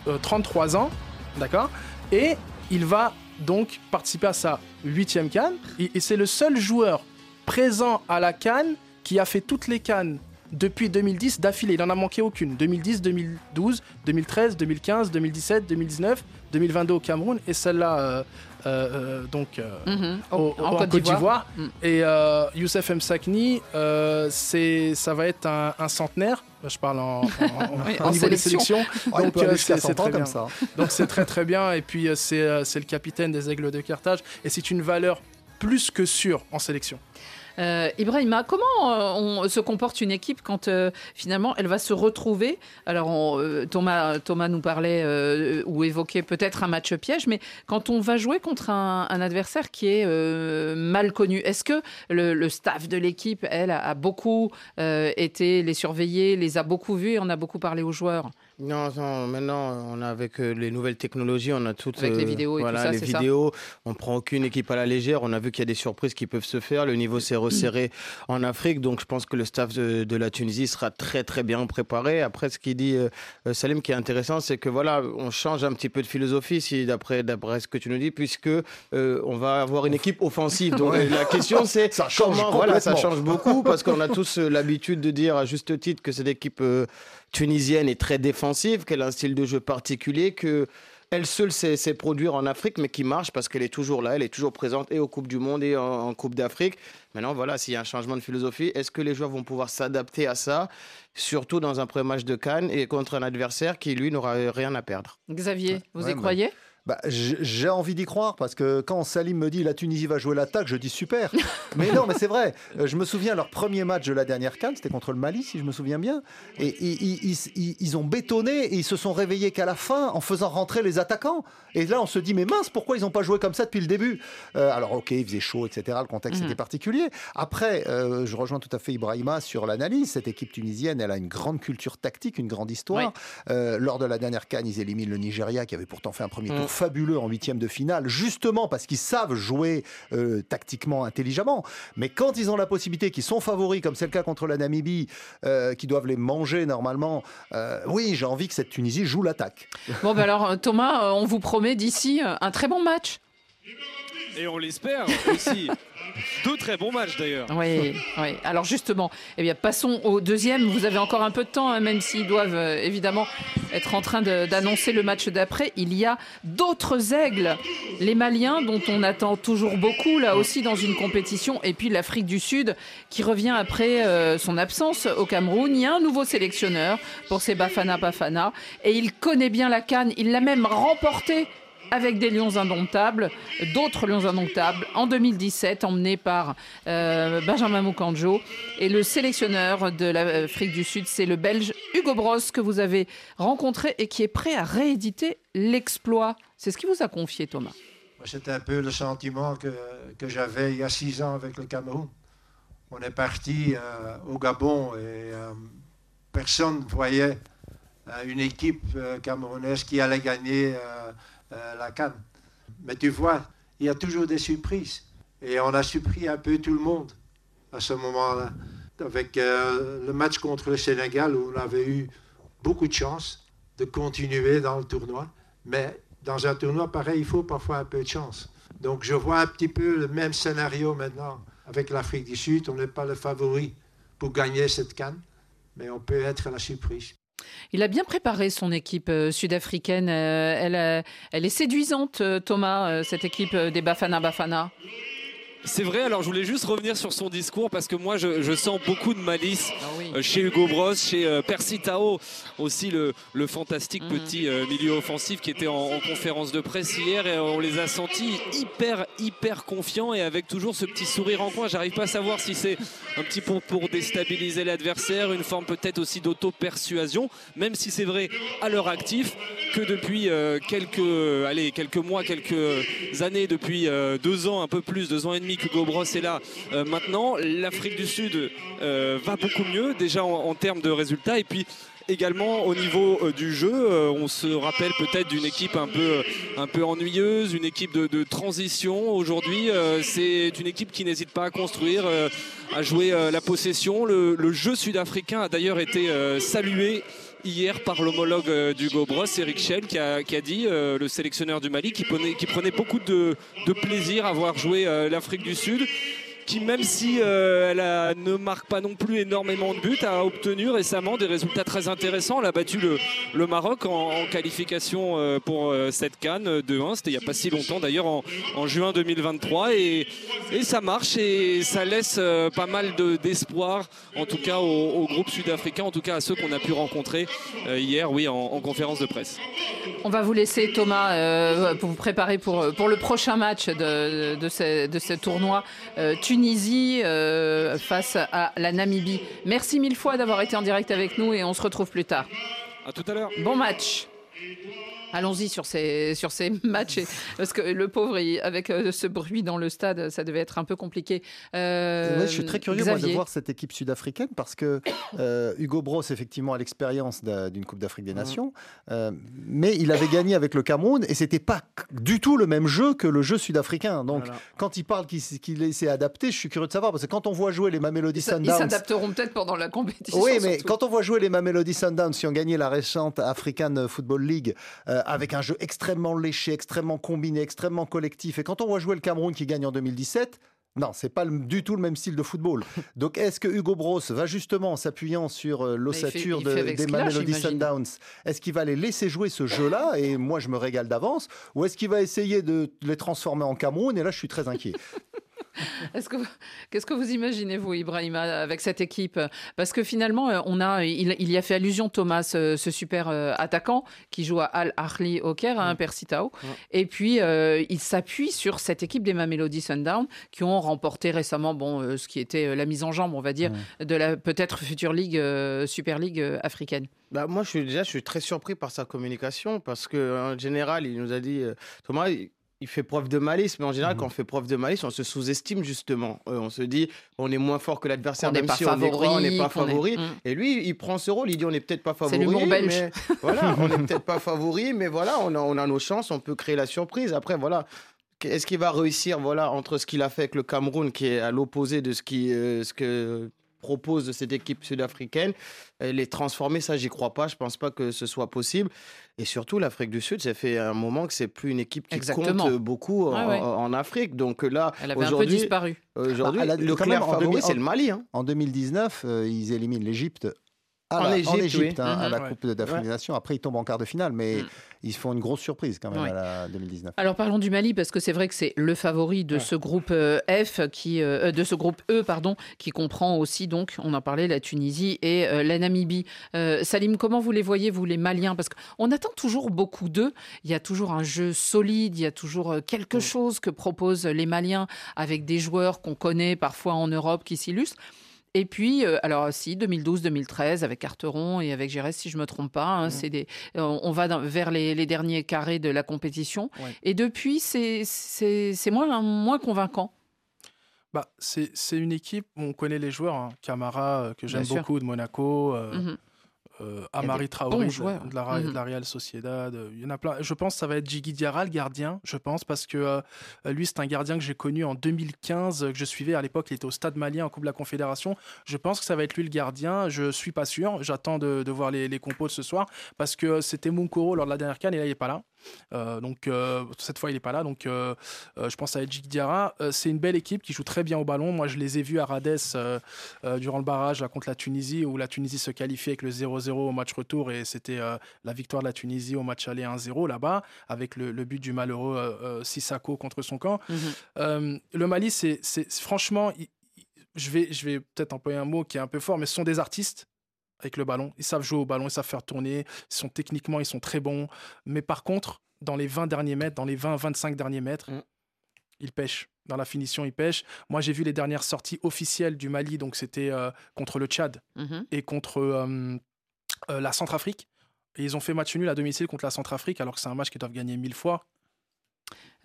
euh, 33 ans, d'accord? Et il va donc participer à sa huitième canne. Et, et c'est le seul joueur présent à la canne qui a fait toutes les cannes depuis 2010 d'affilée. Il n'en a manqué aucune. 2010, 2012, 2013, 2015, 2017, 2019, 2022 au Cameroun et celle-là euh, euh, euh, donc euh, Mhm. au- en, en Côte d'Ivoire. Mm. Et Youssef Msakni, c'est, ça va être un, un centenaire. Je parle en, en- niveau des sélection. sélections. Oh, Donc c'est, 100 c'est ans très comme bien. ça. Donc c'est très très bien. Et puis c'est, c'est le capitaine des Aigles de Carthage. Et c'est une valeur plus que sûre en sélection. Euh, Ibrahima, comment euh, on se comporte une équipe quand euh, finalement elle va se retrouver Alors euh, Thomas, Thomas nous parlait ou évoquait peut-être un match piège, mais quand on va jouer contre un, adversaire qui est mal connu, est-ce que le, staff de l'équipe, elle, a, a beaucoup été les surveiller, les a beaucoup vus et on a beaucoup parlé aux joueurs? Non, non, maintenant, on a avec euh, les nouvelles technologies, on a toutes Avec les vidéos et tout voilà, ça, les ça vidéos. On prend aucune équipe à la légère. On a vu qu'il y a des surprises qui peuvent se faire. Le niveau s'est resserré en Afrique, donc je pense que le staff de, de la Tunisie sera très très bien préparé. Après, ce qu'il dit euh, euh, Salim, qui est intéressant, c'est que voilà, on change un petit peu de philosophie, si d'après d'après ce que tu nous dis, puisque euh, on va avoir une équipe offensive. Donc Ouais. la question, c'est Ça change comment voilà, ça change beaucoup parce qu'on a tous euh, l'habitude de dire à juste titre que cette équipe euh, tunisienne est très défensive, qu'elle a un style de jeu particulier, que elle seule sait, sait produire en Afrique, mais qui marche parce qu'elle est toujours là, elle est toujours présente et aux Coupes du Monde et en, en Coupe d'Afrique. Maintenant, voilà, s'il y a un changement de philosophie, est-ce que les joueurs vont pouvoir s'adapter à ça, surtout dans un premier match de Cannes et contre un adversaire qui, lui, n'aura rien à perdre? Xavier, vous Ouais, y bah, croyez? Bah, j'ai envie d'y croire parce que quand Salim me dit la Tunisie va jouer l'attaque, je dis super. mais non, mais c'est vrai. Euh, Je me souviens leur premier match de la dernière canne, c'était contre le Mali, si je me souviens bien. Et ils, ont bétonné et ils se sont réveillés qu'à la fin en faisant rentrer les attaquants. Et là, on se dit mais mince, pourquoi ils n'ont pas joué comme ça depuis le début? Euh, Alors ok, il faisait chaud, etc. Le contexte Mhm. était particulier. Après, euh, je rejoins tout à fait Ibrahima sur l'analyse. Cette équipe tunisienne, elle a une grande culture tactique, une grande histoire. Euh, lors de la dernière canne, ils éliminent le Nigeria qui avait pourtant fait un premier tour Mm. Fabuleux en huitième de finale, justement parce qu'ils savent jouer euh, tactiquement intelligemment. Mais quand ils ont la possibilité, qu'ils sont favoris, comme c'est le cas contre la Namibie, euh, qui doivent les manger normalement, euh, oui, j'ai envie que cette Tunisie joue l'attaque. Bon, ben alors Thomas, on vous promet d'ici un très bon match. Et on l'espère aussi. Deux très bons matchs d'ailleurs. Oui, oui. Alors justement, eh bien, passons au deuxième. Vous avez encore un peu de temps, hein, même s'ils doivent euh, évidemment être en train d'annoncer le match d'après. Il y a d'autres aigles, les Maliens, dont on attend toujours beaucoup, là aussi dans une compétition, et puis l'Afrique du Sud, qui revient après euh, son absence au Cameroun. Il y a un nouveau sélectionneur pour ces Bafana Bafana, et il connaît bien la canne. Il l'a même remporté avec des lions indomptables, d'autres lions indomptables, en 2017, emmené par euh, Benjamin Moukandjo. Et le sélectionneur de l'Afrique du Sud, c'est le Belge Hugo Bros, que vous avez rencontré et qui est prêt à rééditer l'exploit. C'est ce qu'il vous a confié, Thomas. C'était un peu le sentiment que, que j'avais il y a six ans avec le Cameroun. On est parti euh, au Gabon et euh, personne ne voyait une équipe camerounaise qui allait gagner euh, la Cannes. Mais tu vois, il y a toujours des surprises. Et on a surpris un peu tout le monde à ce moment-là. Avec euh, le match contre le Sénégal où on avait eu beaucoup de chance. de continuer dans le tournoi. Mais dans un tournoi pareil, il faut parfois un peu de chance. Donc je vois un petit peu le même scénario maintenant avec l'Afrique du Sud. On n'est pas le favori pour gagner cette canne, mais on peut être la surprise. Il a bien préparé son équipe euh, sud-africaine. Euh, elle, euh, elle est séduisante, Thomas, cette équipe des Bafana Bafana. C'est vrai, alors je voulais juste revenir sur son discours parce que moi je, je sens beaucoup de malice Ah oui. euh, chez Hugo Bros, chez euh, Percy Tao, aussi le, le fantastique Mhm. petit euh, milieu offensif qui était en, en conférence de presse hier et on les a sentis hyper hyper confiants et avec toujours ce petit sourire en coin. J'arrive pas à savoir si c'est un petit peu pour déstabiliser l'adversaire, une forme peut-être aussi d'auto-persuasion, même si c'est vrai à leur actif que depuis quelques, allez, quelques mois, quelques années, depuis deux ans, un peu plus, deux ans et demi qu'Hugo Bros est là euh, maintenant, l'Afrique du Sud euh, va beaucoup mieux déjà en, termes de résultats et puis également au niveau euh, du jeu, on se rappelle peut-être d'une équipe un peu, ennuyeuse, une équipe de, transition. Aujourd'hui, c'est une équipe qui n'hésite pas à construire, à jouer la possession. Le, jeu sud-africain a d'ailleurs été salué hier par l'homologue euh, d'Hugo Bros, Eric Schell, qui a, dit, euh, le sélectionneur du Mali, qui prenait, qui prenait beaucoup de, de plaisir à voir jouer euh, l'Afrique du Sud qui même si euh, elle ne marque pas non plus énormément de buts, a obtenu récemment des résultats très intéressants. Elle a battu le, Maroc en, qualification euh, pour euh, cette canne 2-1. C'était il n'y a pas si longtemps d'ailleurs en, juin 2023 et, ça marche et ça laisse pas mal de- d'espoir en tout cas au, groupe sud-africain, en tout cas à ceux qu'on a pu rencontrer hier, oui, en, en conférence de presse. On va vous laisser, Thomas, pour vous préparer pour, le prochain match de, de, ce, de ce tournoi euh, Tunisie euh, face à la Namibie. Merci mille fois d'avoir été en direct avec nous et on se retrouve plus tard. À tout à l'heure. Bon match. Allons-y sur ces, sur ces matchs, et- parce que le pauvre, il- avec euh, ce bruit dans le stade, ça devait être un peu compliqué. Euh, Ouais, je suis très curieux moi, de voir cette équipe sud-africaine parce que euh, Hugo Bros, effectivement, a l'expérience d'un- d'une Coupe d'Afrique des Nations, euh, mais il avait gagné avec le Cameroun et c'était pas du tout le même jeu que le jeu sud-africain. Donc, Voilà. quand il parle qu'il s'est adapté, je suis curieux de savoir parce que quand on voit jouer les Mamelody Ça- Ils Sundowns. s'adapteront peut-être pendant la compétition. Oui, mais surtout. quand on voit jouer les Mamelody Sundowns qui ont gagné la récente African Football League euh, avec un jeu extrêmement léché, extrêmement combiné, extrêmement collectif, et quand on voit jouer le Cameroun qui gagne en 2017, non, c'est pas du tout le même style de football. Donc, est-ce que Hugo Bros va justement, en s'appuyant sur euh, l'ossature de- des a, Mamelody. Sundowns, est-ce qu'il va les laisser jouer ce jeu-là Et moi, je me régale d'avance. Ou est-ce qu'il va essayer de les transformer en Cameroun Et là, je suis très inquiet. Est-ce que, qu'est-ce que vous imaginez, vous, Ibrahima, avec cette équipe? Parce que finalement, euh, on a, il, il y a fait allusion, Thomas, ce, ce super euh, attaquant qui joue à Al Ahly au Caire, à un Persitao. Et puis, euh, il s'appuie sur cette équipe des Mamelody Sundown qui ont remporté récemment bon, euh, ce qui était euh, la mise en jambe, on va dire, de la peut-être future Ligue, euh, Super League euh, africaine. Bah, moi, je suis déjà je suis très surpris par sa communication parce que en général, il nous a dit euh, Thomas. Il- fait preuve de malice, mais en général, quand on fait preuve de malice, on se sous-estime justement. Euh, on se dit, on est moins fort que l'adversaire, même pas si on est quoi, on n'est pas favori, qu'on est- favori. Mm. Et lui, il prend ce rôle, il dit, on n'est peut-être pas favori. belge. mais voilà, on n'est peut-être pas favori, mais voilà, on a, on a nos chances, on peut créer la surprise. Après, voilà. Est-ce qu'il va réussir, voilà, entre ce qu'il a fait avec le Cameroun, qui est à l'opposé de ce, qui, euh, ce que propose cette équipe sud-africaine, les transformer, ça, j'y crois pas. Je pense pas que ce soit possible. Et surtout, l'Afrique du Sud, ça fait un moment que c'est plus une équipe qui Exactement. compte beaucoup en, Ouais, ouais. en Afrique. Donc là, Elle avait un peu aujourd'hui, disparu. aujourd'hui, Bah, le clair favori, 2000 c'est le Mali. hein. En 2019, euh, ils éliminent l'Égypte. À En la- Égypte, Égypte, oui. hein, à Mhm. la Ouais. Coupe d'Afrique des Nations. Après, ils tombent en quart de finale, mais Mhm. ils font une grosse surprise quand même Ouais. à la 2019. Alors parlons du Mali parce que c'est vrai que c'est le favori de ce groupe euh, F qui euh, euh, de ce groupe E pardon qui comprend aussi donc on en parlait la Tunisie et euh, la Namibie. Euh, Salim, comment vous les voyez vous les Maliens? Parce qu'on attend toujours beaucoup d'eux. Il y a toujours un jeu solide, il y a toujours quelque chose que proposent les Maliens avec des joueurs qu'on connaît parfois en Europe qui s'illustrent. Et puis, euh, alors si, 2012-2013, avec Carteron et avec Gérès, si je ne me trompe pas, hein, c'est des, euh, on va dans- vers les, les derniers carrés de la compétition. Ouais. Et depuis, c'est c'est- c'est moins, moins convaincant. Bah, c'est c'est une équipe, on connaît les joueurs, hein. Camara, euh, que j'aime beaucoup, de Monaco, euh, Mhm. Amari des Traoré de, la, Ra- Mhm. de la Real Sociedad. euh, Il y en a plein. Je pense que ça va être Jiggy Diarra, le gardien, je pense, parce que euh, lui, c'est un gardien que j'ai connu en 2015, euh, que je suivais. À l'époque, il était au Stade malien en Coupe de la Confédération. Je pense que ça va être lui le gardien. Je suis pas sûr. J'attends de, de voir les, les compos de ce soir, parce que c'était Munkoro lors de la dernière canne, et là, il n'est pas là. Euh, donc euh, cette fois il n'est pas là. Donc euh, je pense à Edjik Diarra. C'est une belle équipe qui joue très bien au ballon. Moi je les ai vus à Rades durant le barrage là, contre la Tunisie où la Tunisie se qualifiait avec le 0-0 au match retour et c'était la victoire de la Tunisie au match aller 1-0 là-bas avec le, le but du malheureux Sissako contre son camp. Mhm. Le Mali c'est franchement je vais, je vais peut-être employer un mot qui est un peu fort mais ce sont des artistes avec le ballon. Ils savent jouer au ballon, ils savent faire tourner. Ils sont techniquement, ils sont très bons. Mais par contre, dans les 20 derniers mètres, dans les 20-25 derniers mètres, Mm. ils pêchent. Dans la finition, ils pêchent. Moi, j'ai vu les dernières sorties officielles du Mali. Donc, c'était euh, contre le Tchad Mhm. et contre euh, euh, la Centrafrique. Et ils ont fait match nul à domicile contre la Centrafrique, alors que c'est un match qu'ils doivent gagner mille fois.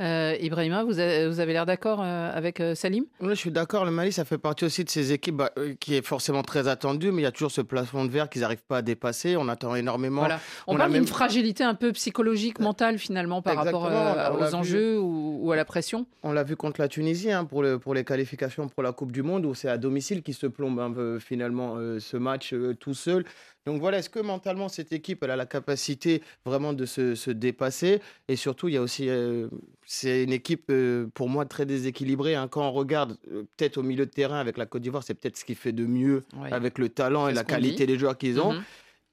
Euh, Ibrahima, vous, avez l'air d'accord euh, avec euh, Salim? Oui, je suis d'accord. Le Mali, ça fait partie aussi de ces équipes bah, euh, qui est forcément très attendue, mais il y a toujours ce plafond de verre qu'ils n'arrivent pas à dépasser. On attend énormément. Voilà. On, on a parle d'une fragilité un peu psychologique, mentale finalement par rapport euh, l'a aux vu. enjeux ou, ou à la pression. On l'a vu contre la Tunisie hein, pour, le, pour les qualifications pour la Coupe du Monde, où c'est à domicile qui se plombe un peu, finalement euh, ce match tout seul. Donc voilà, est-ce que mentalement cette équipe elle a la capacité vraiment de se, se dépasser? Et surtout, il y a aussi, euh, c'est une équipe euh, pour moi très déséquilibrée. hein. Quand on regarde euh, peut-être au milieu de terrain avec la Côte d'Ivoire, c'est peut-être ce qui fait de mieux Ouais. avec le talent et la qualité dit. des joueurs qu'ils ont. Mhm.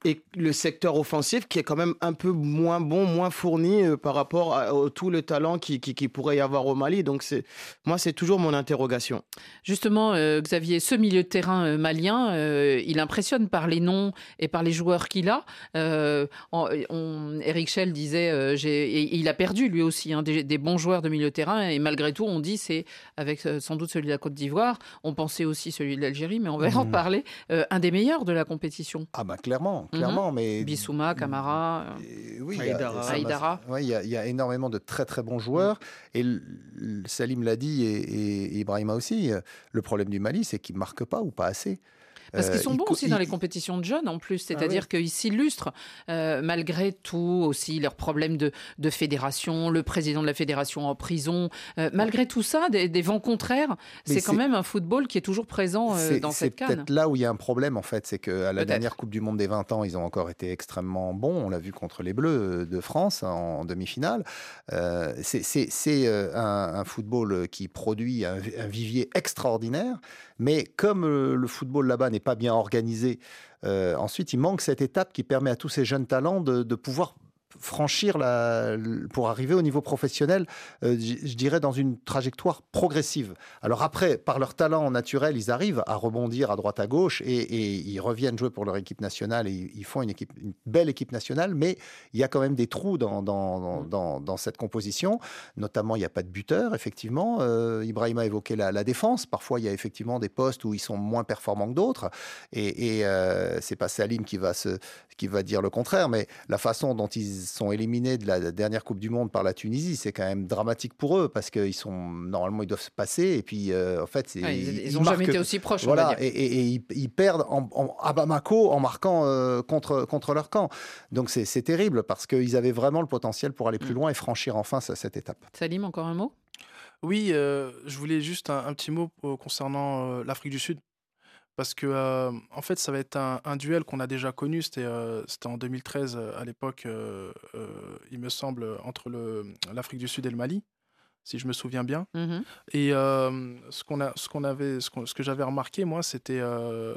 Et le secteur offensif qui est quand même un peu moins bon, moins fourni euh, par rapport à, tout le talent qui, qui, qui pourrait y avoir au Mali. Donc c'est, moi, c'est toujours mon interrogation. Justement, euh, Xavier, ce milieu de terrain euh, malien, euh, il impressionne par les noms et par les joueurs qu'il a. Euh, en- on- Eric Schell disait, euh, j'ai- et il a perdu lui aussi hein, des, des bons joueurs de milieu de terrain et malgré tout, on dit c'est avec sans doute celui de la Côte d'Ivoire. On pensait aussi celui de l'Algérie, mais on va en Mhm. parler. euh, un des meilleurs de la compétition. Ah bah clairement, clairement, mais Bissouma, Camara. euh, Et oui, il y a- ouais, y, y énormément de très très bons joueurs. Et l- l- Salim l'a dit et, et- et Ibrahima aussi. euh, Le problème du Mali, c'est qu'ils ne marquent pas ou pas assez. Parce qu'ils Euh, sont ils bons aussi dans les compétitions de jeunes en plus, Ah c'est-à-dire qu'ils s'illustrent euh, malgré tout aussi leurs problèmes de, de fédération, le président de la fédération en prison, euh, malgré tout ça, des, des vents contraires, c'est quand c'est- même un football qui est toujours présent C'est- dans C'est cette canne. peut-être là où il y a un problème, en fait. C'est qu'à la dernière Coupe du Monde des 20 ans, ils ont encore été extrêmement bons. On l'a vu contre les Bleus de France en, demi-finale. Euh, c'est c'est- c'est, un, un football qui produit un, un vivier extraordinaire. Mais comme euh, le football là-bas n'est pas bien organisé, euh, ensuite, il manque cette étape qui permet à tous ces jeunes talents de, de pouvoir franchir la, pour arriver au niveau professionnel, euh, je dirais dans une trajectoire progressive. Alors après, par leur talent naturel, ils arrivent à rebondir à droite à gauche et, et ils reviennent jouer pour leur équipe nationale et ils- font une, équipe, une belle équipe nationale, mais il y a quand même des trous dans, dans, dans, dans- dans cette composition. Notamment, il n'y a pas de buteur, effectivement. Euh, Ibrahim a évoqué la, la défense. Parfois, il y a effectivement des postes où ils sont moins performants que d'autres. Et, et euh, c'est pas Salim qui va, se, qui va dire le contraire, mais la façon dont ils sont éliminés de la dernière Coupe du Monde par la Tunisie, c'est quand même dramatique pour eux parce qu'ils sont normalement ils doivent se passer et puis euh, en fait c'est- Ouais, ils- ils ont marquent- jamais été aussi proches, Voilà, et, et- et ils, ils perdent en, en- à Bamako en marquant euh, contre contre leur camp. Donc c'est c'est terrible parce qu'ils avaient vraiment le potentiel pour aller plus Mm. loin et franchir enfin ce- cette étape. Salim, encore un mot? Oui, euh, je voulais juste un, un petit mot euh, concernant euh, l'Afrique du Sud. Parce que, euh, en fait, ça va être un, un duel qu'on a déjà connu. C'était euh, en 2013, euh, à l'époque, euh, il me semble, entre l'Afrique du Sud et le Mali, si je me souviens bien. Mhm. Et ce qu'on a, ce qu'on avait, ce, que j'avais remarqué moi, c'était,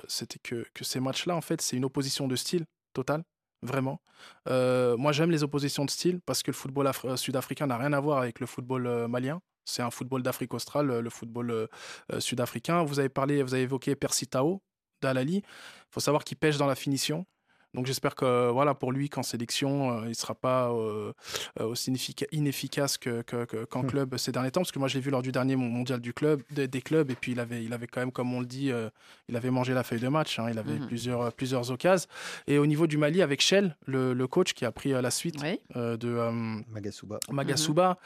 c'était que, que ces matchs-là, en fait, c'est une opposition de style totale, vraiment. Moi, j'aime les oppositions de style parce que le football af- sud-africain n'a rien à voir avec le football malien. C'est un football d'Afrique australe, le football euh, euh, sud-africain. Vous avez parlé, vous avez évoqué Percy Tao d'Alali. Il faut savoir qu'il pêche dans la finition. Donc j'espère que voilà pour lui qu'en sélection euh, il sera pas euh, aussi ineffica- inefficace que, que- que- qu'en Hmm. club ces derniers temps parce que moi je l'ai vu lors du dernier mon- mondial du club des, des clubs et puis il avait il avait quand même comme on le dit euh, il avait mangé la feuille de match hein, il avait Mhm. plusieurs plusieurs occasions et au niveau du Mali avec Shell le, le coach qui a pris la suite Oui. euh, de euh, Magasuba. Magasuba.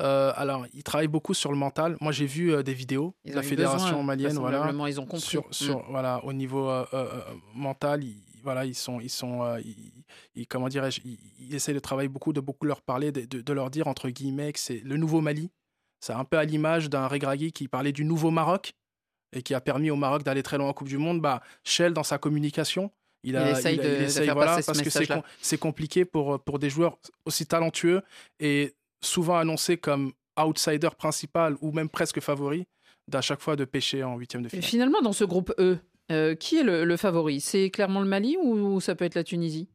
Euh, alors, il travaille beaucoup sur le mental. Moi, j'ai vu euh, des vidéos Ils de la fédération besoin, malienne. Voilà, ils ont compris. sur, sur- voilà, au niveau euh, euh, euh, mental, il- voilà, ils sont, ils sont, euh, ils, comment dirais-je, ils, essayent de travailler beaucoup, de beaucoup leur parler, de, de, leur dire entre guillemets que c'est le nouveau Mali. C'est un peu à l'image d'un Regragui qui parlait du nouveau Maroc et qui a permis au Maroc d'aller très loin en Coupe du Monde. Bah, Shell, dans sa communication, il, a, essaye de, faire voilà, passer parce ce que c'est compliqué pour, pour des joueurs aussi talentueux et souvent annoncés comme outsider principal ou même presque favori d'à chaque fois de pêcher en huitième de finale. Et finalement, dans ce groupe E, euh, qui est le, favori? C'est clairement le Mali ou ça peut être la Tunisie?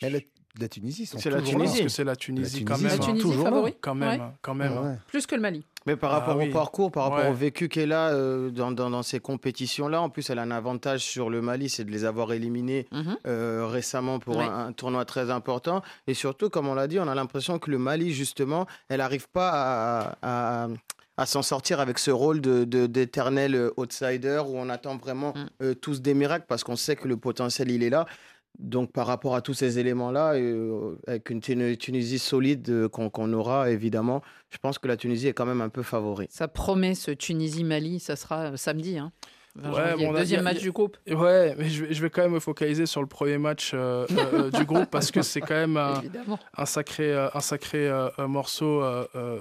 La, Tunisie, c'est la Tunisie. c'est la Tunisie, quand même. La Tunisie favori? Quand même, quand même. Hein. Plus que le Mali. Mais par rapport ah au parcours, par rapport au vécu qu'elle a euh, dans, dans, ces compétitions-là, en plus, elle a un avantage sur le Mali, c'est de les avoir éliminés mhm. euh, récemment pour un, tournoi très important. Et surtout, comme on l'a dit, on a l'impression que le Mali, justement, elle n'arrive pas à, à s'en sortir avec ce rôle de, d'éternel euh, outsider où on attend vraiment mm. euh, tous des miracles parce qu'on sait que le potentiel il est là. Donc par rapport à tous ces éléments-là, euh, avec une Tunisie solide qu'on, aura évidemment, je pense que la Tunisie est quand même un peu favori. Ça promet ce Tunisie-Mali, ça sera samedi. Hein ouais, deuxième match du groupe. Ouais, mais je vais, je vais, quand même me focaliser sur le premier match euh, euh, euh, du groupe parce que c'est quand même un, un sacré, un sacré morceau.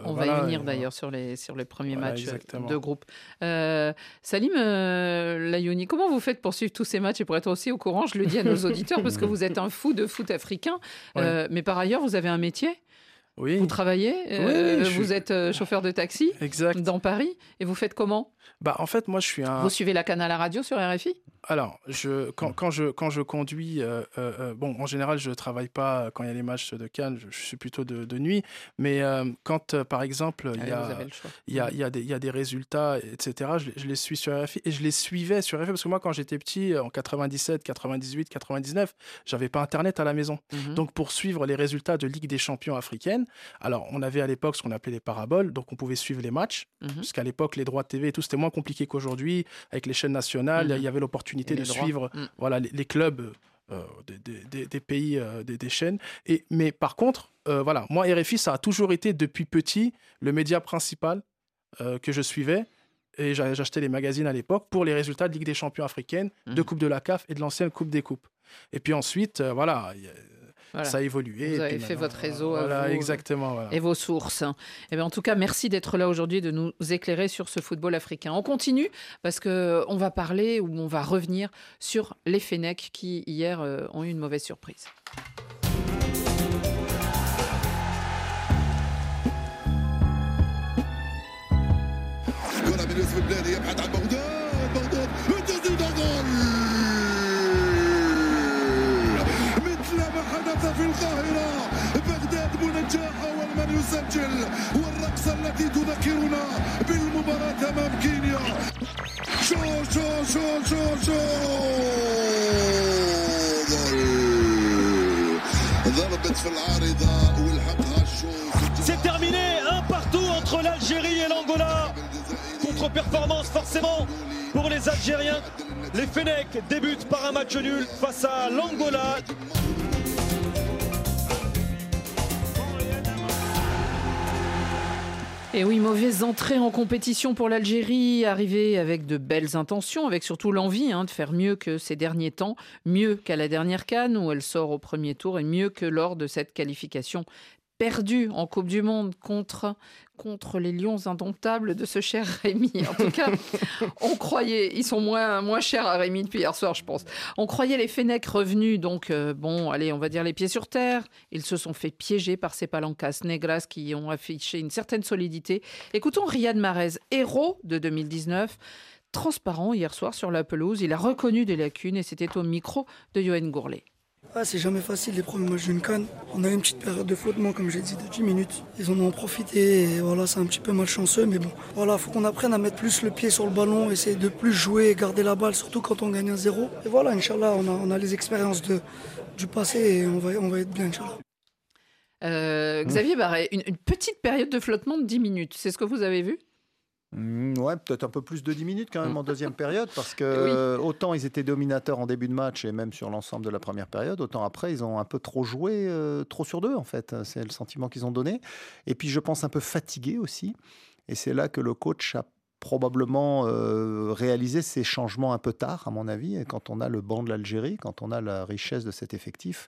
On va y venir d'ailleurs sur les, sur les premiers matchs de groupe. Salim Layouni, comment vous faites pour suivre tous ces matchs et pour être aussi au courant Je le dis à nos auditeurs parce que vous êtes un fou de foot africain, mais par ailleurs, vous avez un métier oui. Vous travaillez, vous êtes chauffeur de taxi exact. dans Paris et vous faites comment? Bah, en fait, moi, je suis un. Vous suivez la canne à la radio sur RFI alors, je, quand, quand, je, quand je conduis, euh, euh, euh, bon, en général, je ne travaille pas quand il y a les matchs de Cannes, je, suis plutôt de, de nuit. Mais quand, par exemple, il y, a, y, a, y, a des, y a des résultats, etc., je, je, les suis sur RFI et je les suivais sur RFI parce que moi, quand j'étais petit, en 97, 98, 99, j'avais pas Internet à la maison. Mhm. Donc, pour suivre les résultats de Ligue des champions africaine, alors, on avait à l'époque ce qu'on appelait les paraboles, donc on pouvait suivre les matchs, mhm. parce qu'à l'époque, les droits de TV et tout, c'était moins compliqué qu'aujourd'hui. Avec les chaînes nationales, il y mhm. avait l'opportunité de suivre mm. voilà, les, clubs euh, des, pays, euh, des, chaînes. Et, mais par contre, euh, voilà, moi, RFI, ça a toujours été depuis petit le média principal que je suivais. Et j'achetais les magazines à l'époque pour les résultats de Ligue des champions africaine, de mm. Coupe de la CAF et de l'ancienne Coupe des Coupes. Et puis ensuite, voilà, ça a évolué. Vous avez fait votre réseau. Voilà, exactement. Et vos sources. Et eh bien, en tout cas, merci d'être là aujourd'hui, de nous éclairer sur ce football africain. On continue parce qu'on va parler ou on va revenir sur les Fenech qui, hier, euh, ont eu une mauvaise surprise. القاهرة بغداد منجاح أول من يسجل والرقصة التي تذكرنا بالمباراة أمام كينيا شو شو شو شو شو ضربت في العارضة والحقها شو C'est terminé, un partout entre l'Algérie et l'Angola. Contre-performance forcément pour les Algériens. Les Fenech débutent par un match nul face à l'Angola. Et oui, mauvaise entrée en compétition pour l'Algérie, arrivée avec de belles intentions, avec surtout l'envie hein, de faire mieux que ces derniers temps, mieux qu'à la dernière canne où elle sort au premier tour et mieux que lors de cette qualification perdu en Coupe du Monde contre, contre les Lions indomptables de ce cher Rémi. En tout cas, on croyait, ils sont moins, moins chers à Rémi depuis hier soir, je pense. On croyait les Fenech revenus, donc euh, bon, allez, on va dire les pieds sur terre. Ils se sont fait piéger par ces palancas negras qui ont affiché une certaine solidité. Écoutons Riyad Mahrez, héros de 2019 transparent hier soir sur la pelouse. Il a reconnu des lacunes et c'était au micro de Johan Gourlet. Ah, c'est jamais facile les premiers matchs d'une canne. On a eu une petite période de flottement, comme j'ai dit, de 10 minutes. Ils en ont profité et voilà, c'est un petit peu malchanceux, mais bon. Voilà, faut qu'on apprenne à mettre plus le pied sur le ballon, essayer de plus jouer et garder la balle, surtout quand on gagne un zéro. Et voilà, Inch'Allah, on a, les expériences du passé et on va, on va être bien, Inch'Allah. Euh, Xavier Barret, une, une petite période de flottement de 10 minutes, c'est ce que vous avez vu? Ouais, peut-être un peu plus de 10 minutes quand même en deuxième période, parce que autant ils étaient dominateurs en début de match et même sur l'ensemble de la première période, autant après ils ont un peu trop joué, euh, trop sur deux en fait. C'est le sentiment qu'ils ont donné. Et puis je pense un peu fatigué aussi. Et c'est là que le coach a probablement euh, réalisé ces changements un peu tard, à mon avis. Et quand on a le banc de l'Algérie, quand on a la richesse de cet effectif,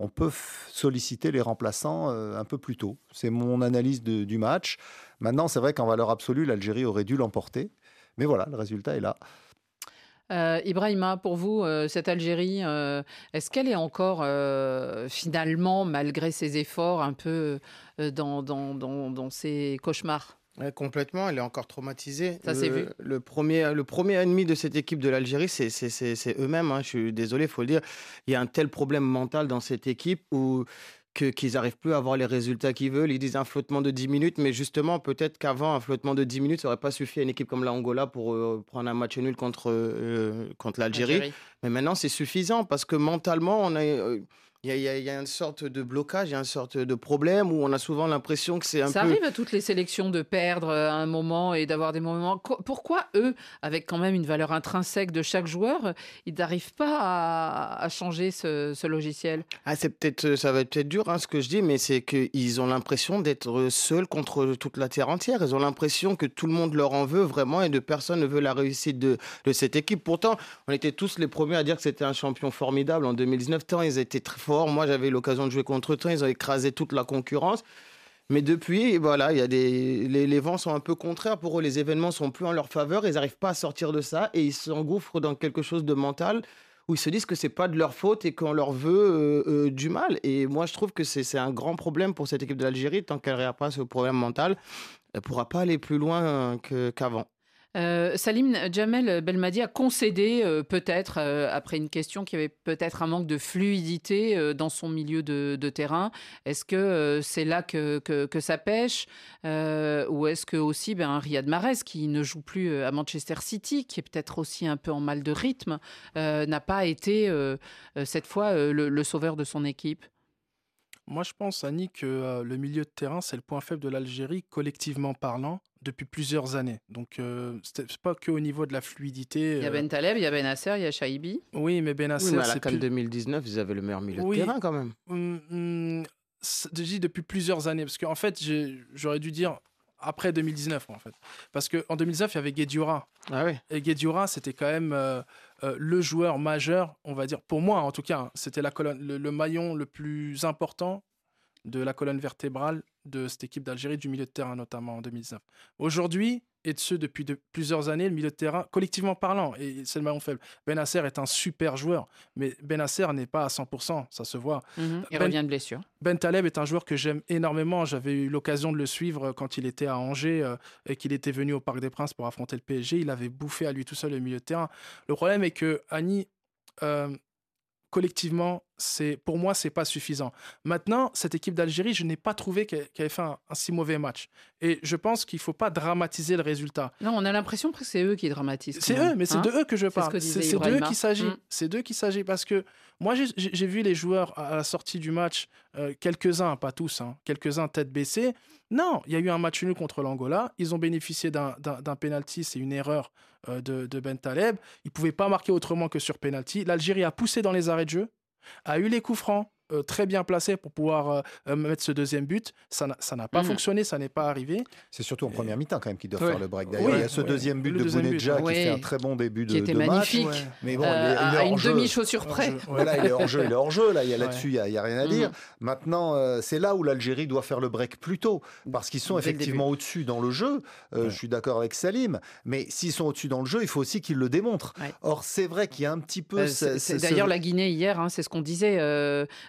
on peut solliciter les remplaçants euh, un peu plus tôt. C'est mon analyse de- du match. Maintenant, c'est vrai qu'en valeur absolue, l'Algérie aurait dû l'emporter. Mais voilà, le résultat est là. Euh, Ibrahima, pour vous, euh, cette Algérie, euh, est-ce qu'elle est encore euh, finalement, malgré ses efforts, un peu euh, dans, dans, dans, dans ses cauchemars? Ouais, complètement, elle est encore traumatisée. Ça le, s'est vu. Le premier, le premier ennemi de cette équipe de l'Algérie, c'est eux-mêmes. hein. Je suis désolé, il faut le dire. Il y a un tel problème mental dans cette équipe où que- qu'ils n'arrivent plus à avoir les résultats qu'ils veulent. Ils disent un flottement de 10 minutes, mais justement, peut-être qu'avant, un flottement de 10 minutes, ça n'aurait pas suffi à une équipe comme la Angola pour euh, prendre un match nul contre, euh, contre l'Algérie. Algérie. Mais maintenant, c'est suffisant parce que mentalement, on a, euh, il y, a, y y une sorte de blocage, il y a une sorte de problème où on a souvent l'impression que c'est un Ça peu. arrive à toutes les sélections de perdre euh, à un moment et d'avoir des moments. Pourquoi eux, avec quand même une valeur intrinsèque de chaque joueur, ils n'arrivent pas à, à changer ce, ce logiciel? Ah, c'est peut-être, ça va être peut-être dur hein, ce que je dis, mais c'est qu'ils ont l'impression d'être seuls contre toute la terre entière. Ils ont l'impression que tout le monde leur en veut vraiment et de personne ne veut la réussite de, de cette équipe. Pourtant, on était tous les premiers à dire que c'était un champion formidable en 2019. Tant ils étaient très forts. Moi, j'avais eu l'occasion de jouer contre eux. Ils ont écrasé toute la concurrence. Mais depuis, voilà, il y a des, les, vents sont un peu contraires pour eux. Les événements sont plus en leur faveur. Ils n'arrivent pas à sortir de ça et ils s'engouffrent dans quelque chose de mental où ils se disent que c'est pas de leur faute et qu'on leur veut euh, euh, du mal. Et moi, je trouve que c'est un grand problème pour cette équipe de l'Algérie. Tant qu'elle n'aura pas ce problème mental, elle pourra pas aller plus loin qu'avant. Euh, Salim Jamel Belmadi a concédé, euh, peut-être, euh, après une question qui avait peut-être un manque de fluidité dans son milieu de, terrain. Est-ce que c'est là que, que, ça pêche Ou est-ce que aussi ben, Riyad Mahrez, qui ne joue plus à Manchester City, qui est peut-être aussi un peu en mal de rythme, n'a pas été cette fois le, sauveur de son équipe? Moi, je pense, Annie, que le milieu de terrain, c'est le point faible de l'Algérie, collectivement parlant, depuis plusieurs années. Donc, euh, c'est pas que au niveau de la fluidité. Il y a euh, Ben Taleb, il y a Ben Nasser, il y a Shaibi. Oui, mais Benasser, Oui, mais à la c'est CAN plus... 2019, ils avaient le meilleur milieu Oui. de terrain quand même. Dis depuis plusieurs années, parce qu'en fait, j'aurais dû dire après 2019, en fait. Parce qu'en 2019, il y avait Guedjura. Ah oui. Et Guedjura, c'était quand même euh, euh, le joueur majeur, on va dire, pour moi en tout cas, hein, c'était la colonne, le, le maillon le plus important de la colonne vertébrale de cette équipe d'Algérie, du milieu de terrain notamment en 2019. Aujourd'hui, et de ce depuis de plusieurs années, le milieu de terrain, collectivement parlant, et c'est le maillon faible. Benasser est un super joueur, mais Benasser n'est pas à 100%, ça se voit. Mhm, Il Ben- revient de blessure. Ben Taleb est un joueur que j'aime énormément. J'avais eu l'occasion de le suivre quand il était à Angers euh, et qu'il était venu au Parc des Princes pour affronter le PSG. Il avait bouffé à lui tout seul le milieu de terrain. Le problème est que Annie, euh, collectivement, c'est pour moi, c'est pas suffisant. Maintenant, cette équipe d'Algérie, je n'ai pas trouvé qu'elle qu'elle ait fait un, un si mauvais match. Et je pense qu'il faut pas dramatiser le résultat. Non, on a l'impression que c'est eux qui dramatisent. C'est eux, mais c'est hein de eux que je ce parle. C'est disait c'est de eux Ibrahima. qu'il s'agit. Mm. C'est d'eux qu'il s'agit parce que moi, j'ai- vu les joueurs à la sortie du match, euh, quelques-uns, pas tous, hein, quelques-uns tête baissée. Non, il y a eu un match nul contre l'Angola. Ils ont bénéficié d'un- penalty, c'est une erreur euh, de, de Ben Taleb. Ils ne pouvaient pas marquer autrement que sur penalty. L'Algérie a poussé dans les arrêts de jeu, a eu les coups francs. Euh, très bien placés pour pouvoir euh, euh, mettre ce deuxième but. Ça n'a- ça n'a pas Mhm. fonctionné, ça n'est pas arrivé. C'est surtout en première mi-temps quand même qu'ils doivent Ouais. faire le break. D'ailleurs, Oui, il y a ce ouais. deuxième but Le de deuxième but, Bounedjah qui ouais. fait un très bon début de, Qui était de magnifique. match. Ouais. Mais bon, Euh, il est, il est à une hors jeu. demi-chaussure près. Voilà, il est hors jeu, il est hors jeu. Là, il y a Ouais. là-dessus, il y a, rien à Mhm. dire. Maintenant, euh, c'est là où l'Algérie doit faire le break plus tôt, parce qu'ils sont Dès effectivement au-dessus dans le jeu. Euh, Ouais. Je suis d'accord avec Salim, mais s'ils sont au-dessus dans le jeu, il faut aussi qu'ils le démontrent. Or, c'est vrai qu'il y a un petit peu. D'ailleurs, la Guinée hier, hein, c'est ce qu'on disait,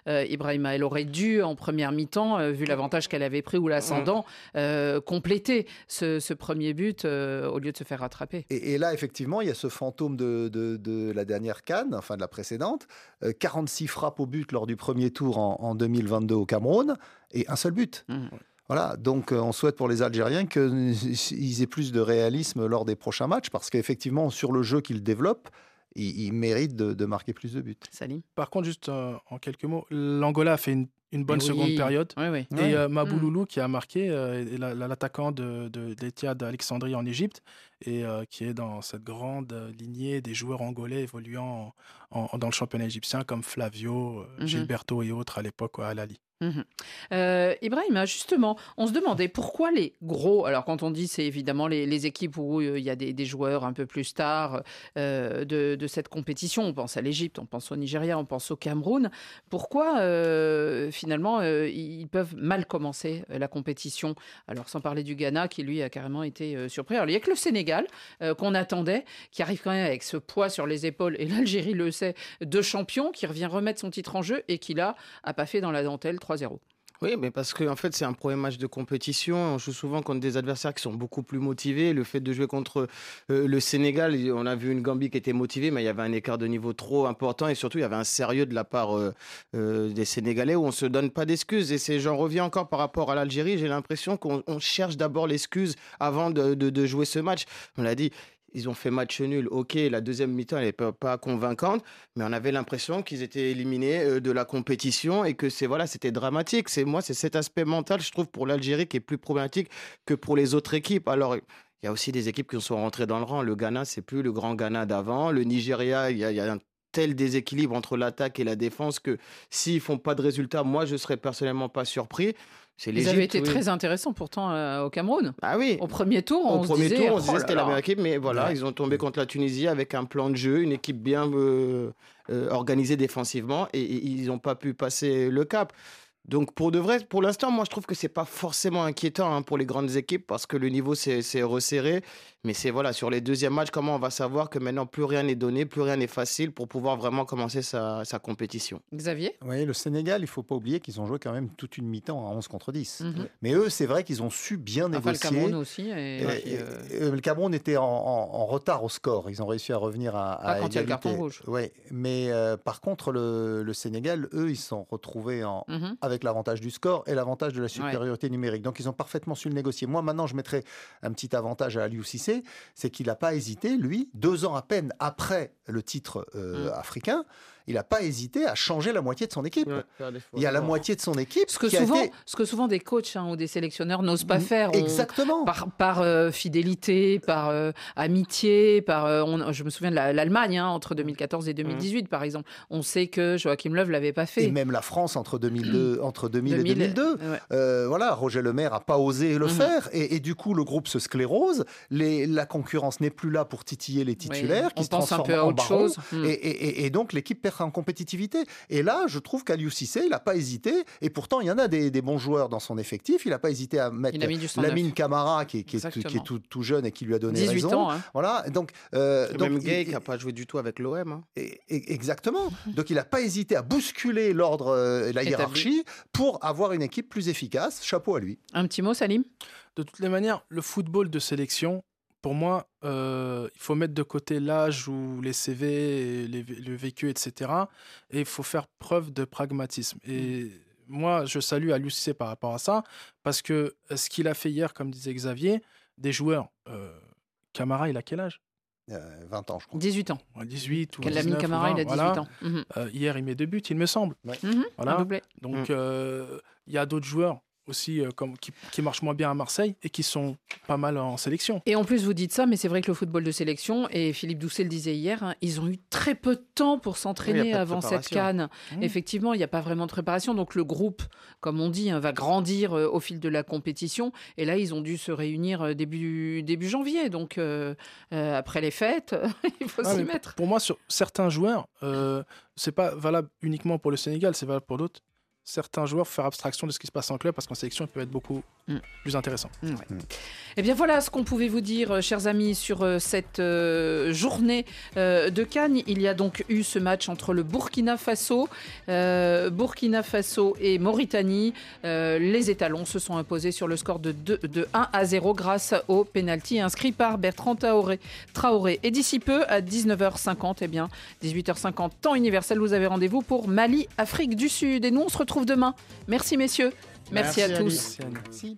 Ibrahima, elle aurait dû en première mi-temps, euh, vu l'avantage qu'elle avait pris ou l'ascendant, euh, compléter ce, ce premier but euh, au lieu de se faire rattraper. Et, et là, effectivement, il y a ce fantôme de, de- de la dernière canne, enfin de la précédente. Euh, 46 frappes au but lors du premier tour en, en 2022 au Cameroun et un seul but. Mhm. Voilà, donc euh, on souhaite pour les Algériens qu'ils aient plus de réalisme lors des prochains matchs, parce qu'effectivement, sur le jeu qu'ils développent, ils méritent de, de marquer plus de buts. Salim Par contre, juste euh, en quelques mots, l'Angola a fait une, une bonne Oui. seconde période. Oui, oui. Et euh, Mabouloulou qui a marqué, euh, l'attaquant de, de, d'Etihad d'Alexandrie en Égypte, et euh, qui est dans cette grande euh, lignée des joueurs angolais évoluant en- en- dans le championnat égyptien, comme Flavio, Mhm. Gilberto et autres à l'époque à Al Mhm. Euh, Ibrahim, justement, on se demandait pourquoi les gros, alors quand on dit c'est évidemment les, équipes où euh, il y a des, joueurs un peu plus stars euh, de, cette compétition, on pense à l'Égypte, on pense au Nigeria, on pense au Cameroun, pourquoi finalement ils peuvent mal commencer la compétition? Alors sans parler du Ghana qui lui a carrément été surpris. Alors il n'y a que le Sénégal qu'on attendait, qui arrive quand même avec ce poids sur les épaules, et l'Algérie le sait, de champion, qui revient remettre son titre en jeu et qui là a pas fait dans la dentelle 3-0. Oui, mais parce que en fait, c'est un premier match de compétition. On joue souvent contre des adversaires qui sont beaucoup plus motivés. Le fait de jouer contre euh, le Sénégal, on a vu une Gambie qui était motivée, mais il y avait un écart de niveau trop important et surtout, il y avait un sérieux de la part euh, euh, des Sénégalais où on se donne pas d'excuses. Et j'en reviens encore par rapport à l'Algérie. J'ai l'impression qu'on on cherche d'abord l'excuse avant de- de jouer ce match. On l'a dit. Ils ont fait match nul, ok, la deuxième mi-temps n'est pas, convaincante, mais on avait l'impression qu'ils étaient éliminés euh, de la compétition et que c'est voilà, c'était dramatique. C'est moi, c'est cet aspect mental, je trouve, pour l'Algérie qui est plus problématique que pour les autres équipes. Alors, il y a aussi des équipes qui sont rentrées dans le rang. Le Ghana, c'est plus le grand Ghana d'avant. Le Nigeria, il y a, un tel déséquilibre entre l'attaque et la défense que s'ils font pas de résultats, moi, je serais personnellement pas surpris. C'est Ils avaient été oui. très intéressants pourtant euh, au Cameroun. Ah oui. Au premier tour, on Au se premier disait, tour, on se oh disait là que c'était la meilleure équipe, mais voilà, Ouais. ils ont tombé contre la Tunisie avec un plan de jeu, une équipe bien euh, euh, organisée défensivement, et, et ils n'ont pas pu passer le cap. Donc pour de vrai, pour l'instant, moi je trouve que c'est pas forcément inquiétant hein, pour les grandes équipes parce que le niveau s'est resserré. Mais c'est voilà, sur les deuxièmes matchs, comment on va savoir que maintenant plus rien n'est donné, plus rien n'est facile pour pouvoir vraiment commencer sa, sa compétition? Xavier? Oui, le Sénégal, il faut pas oublier qu'ils ont joué quand même toute une mi-temps à 11 contre 10. Mhm. Mais eux, c'est vrai qu'ils ont su bien Enfin, le négocier. Cameroun aussi. Et, Et- puis, et- euh, et le Cameroun était en, en- en retard au score. Ils ont réussi à revenir à, Pas à quand il y a le carton rouge. Ouais, mais euh, par contre, le, le Sénégal, eux, ils se sont retrouvés en, Mhm. avec l'avantage du score et l'avantage de la supériorité numérique. Donc, ils ont parfaitement su le négocier. Moi, maintenant, je mettrais un petit avantage à Aliou Cissé, c'est qu'il n'a pas hésité, lui, deux ans à peine après le titre euh, Mm. africain, il n'a pas hésité à changer la moitié de son équipe. Il y a la moitié de son équipe Ce que, qui a souvent, été- ce que souvent des coachs hein, ou des sélectionneurs n'osent pas faire. On- Exactement. Par, par, euh, fidélité, par euh, amitié, par. euh, on- je me souviens de la- l'Allemagne hein, entre 2014 et 2018, par exemple. On sait que Joachim Löw l'avait pas fait. Et même la France entre 2002, entre 2000, 2000, et 2002. ouais. Euh, voilà, Roger Lemaire a pas osé le Mhm. faire. Et, et du coup, le groupe se sclérose. Les, la concurrence n'est plus là pour titiller les titulaires, on qui se pense un transforment peu à en autre chose. Et, et- et- et donc, l'équipe perd en compétitivité. Et là, je trouve qu'Aliou Cissé, il n'a pas hésité. Et pourtant, il y en a des, des bons joueurs dans son effectif. Il n'a pas hésité à mettre Il a mis du 109. Lamine Camara, qui, est- qui est, tout- qui est Exactement. tout, tout jeune et qui lui a donné 18 raison. ans, hein. Voilà. Donc, euh, donc, même Gay il- qui n'a pas joué du tout avec l'OM. hein. et- et- Exactement. Donc il n'a pas hésité à bousculer l'ordre euh, et la hiérarchie pour avoir une équipe plus efficace. Chapeau à lui. Un petit mot, Salim? De toutes les manières, le football de sélection, pour moi, euh, il faut mettre de côté l'âge ou les CV, et les, vé- le vécu, etc. Et il faut faire preuve de pragmatisme. Et moi, je salue à Cissé par rapport à ça, parce que euh, ce qu'il a fait hier, comme disait Xavier, des joueurs. euh, Camara, il a quel âge? Euh, 20 ans, je crois. 18 ans. Ouais, 18 ou Lamine 19 ou Camara, il a 20, 18 voilà. ans. Euh, hier, il met deux buts, il me semble. Mhm, Voilà. un doublé. Donc, euh, il y a d'autres joueurs aussi euh, comme, qui, qui marchent moins bien à Marseille et qui sont pas mal en sélection. Et en plus, vous dites ça, mais c'est vrai que le football de sélection, et Philippe Doucet le disait hier, hein, ils ont eu très peu de temps pour s'entraîner avant cette canne. Mmh. Effectivement, il n'y a pas vraiment de préparation. Donc le groupe, comme on dit, hein, va grandir euh, au fil de la compétition. Et là, ils ont dû se réunir euh, début, début janvier. Donc euh, euh, après les fêtes, il faut Ah, s'y mettre. Pour moi, sur certains joueurs, euh, c'est pas valable uniquement pour le Sénégal, c'est valable pour d'autres. Certains joueurs, faire abstraction de ce qui se passe en club parce qu'en sélection, il peut être beaucoup Mm. plus intéressant. Eh bien voilà ce qu'on pouvait vous dire, euh, chers amis, sur euh, cette euh, journée euh, de Cannes. Il y a donc eu ce match entre le Burkina Faso, euh, Burkina Faso et Mauritanie. Euh, les étalons se sont imposés sur le score de, 2 de 1 à 0 grâce au penalty inscrit par Bertrand Traoré. Traoré. Et d'ici peu, à 19h50, eh bien 18h50, temps universel, vous avez rendez-vous pour Mali, Afrique du Sud. Et nous, on se retrouve demain. Merci messieurs. Merci, à tous. Merci. Merci.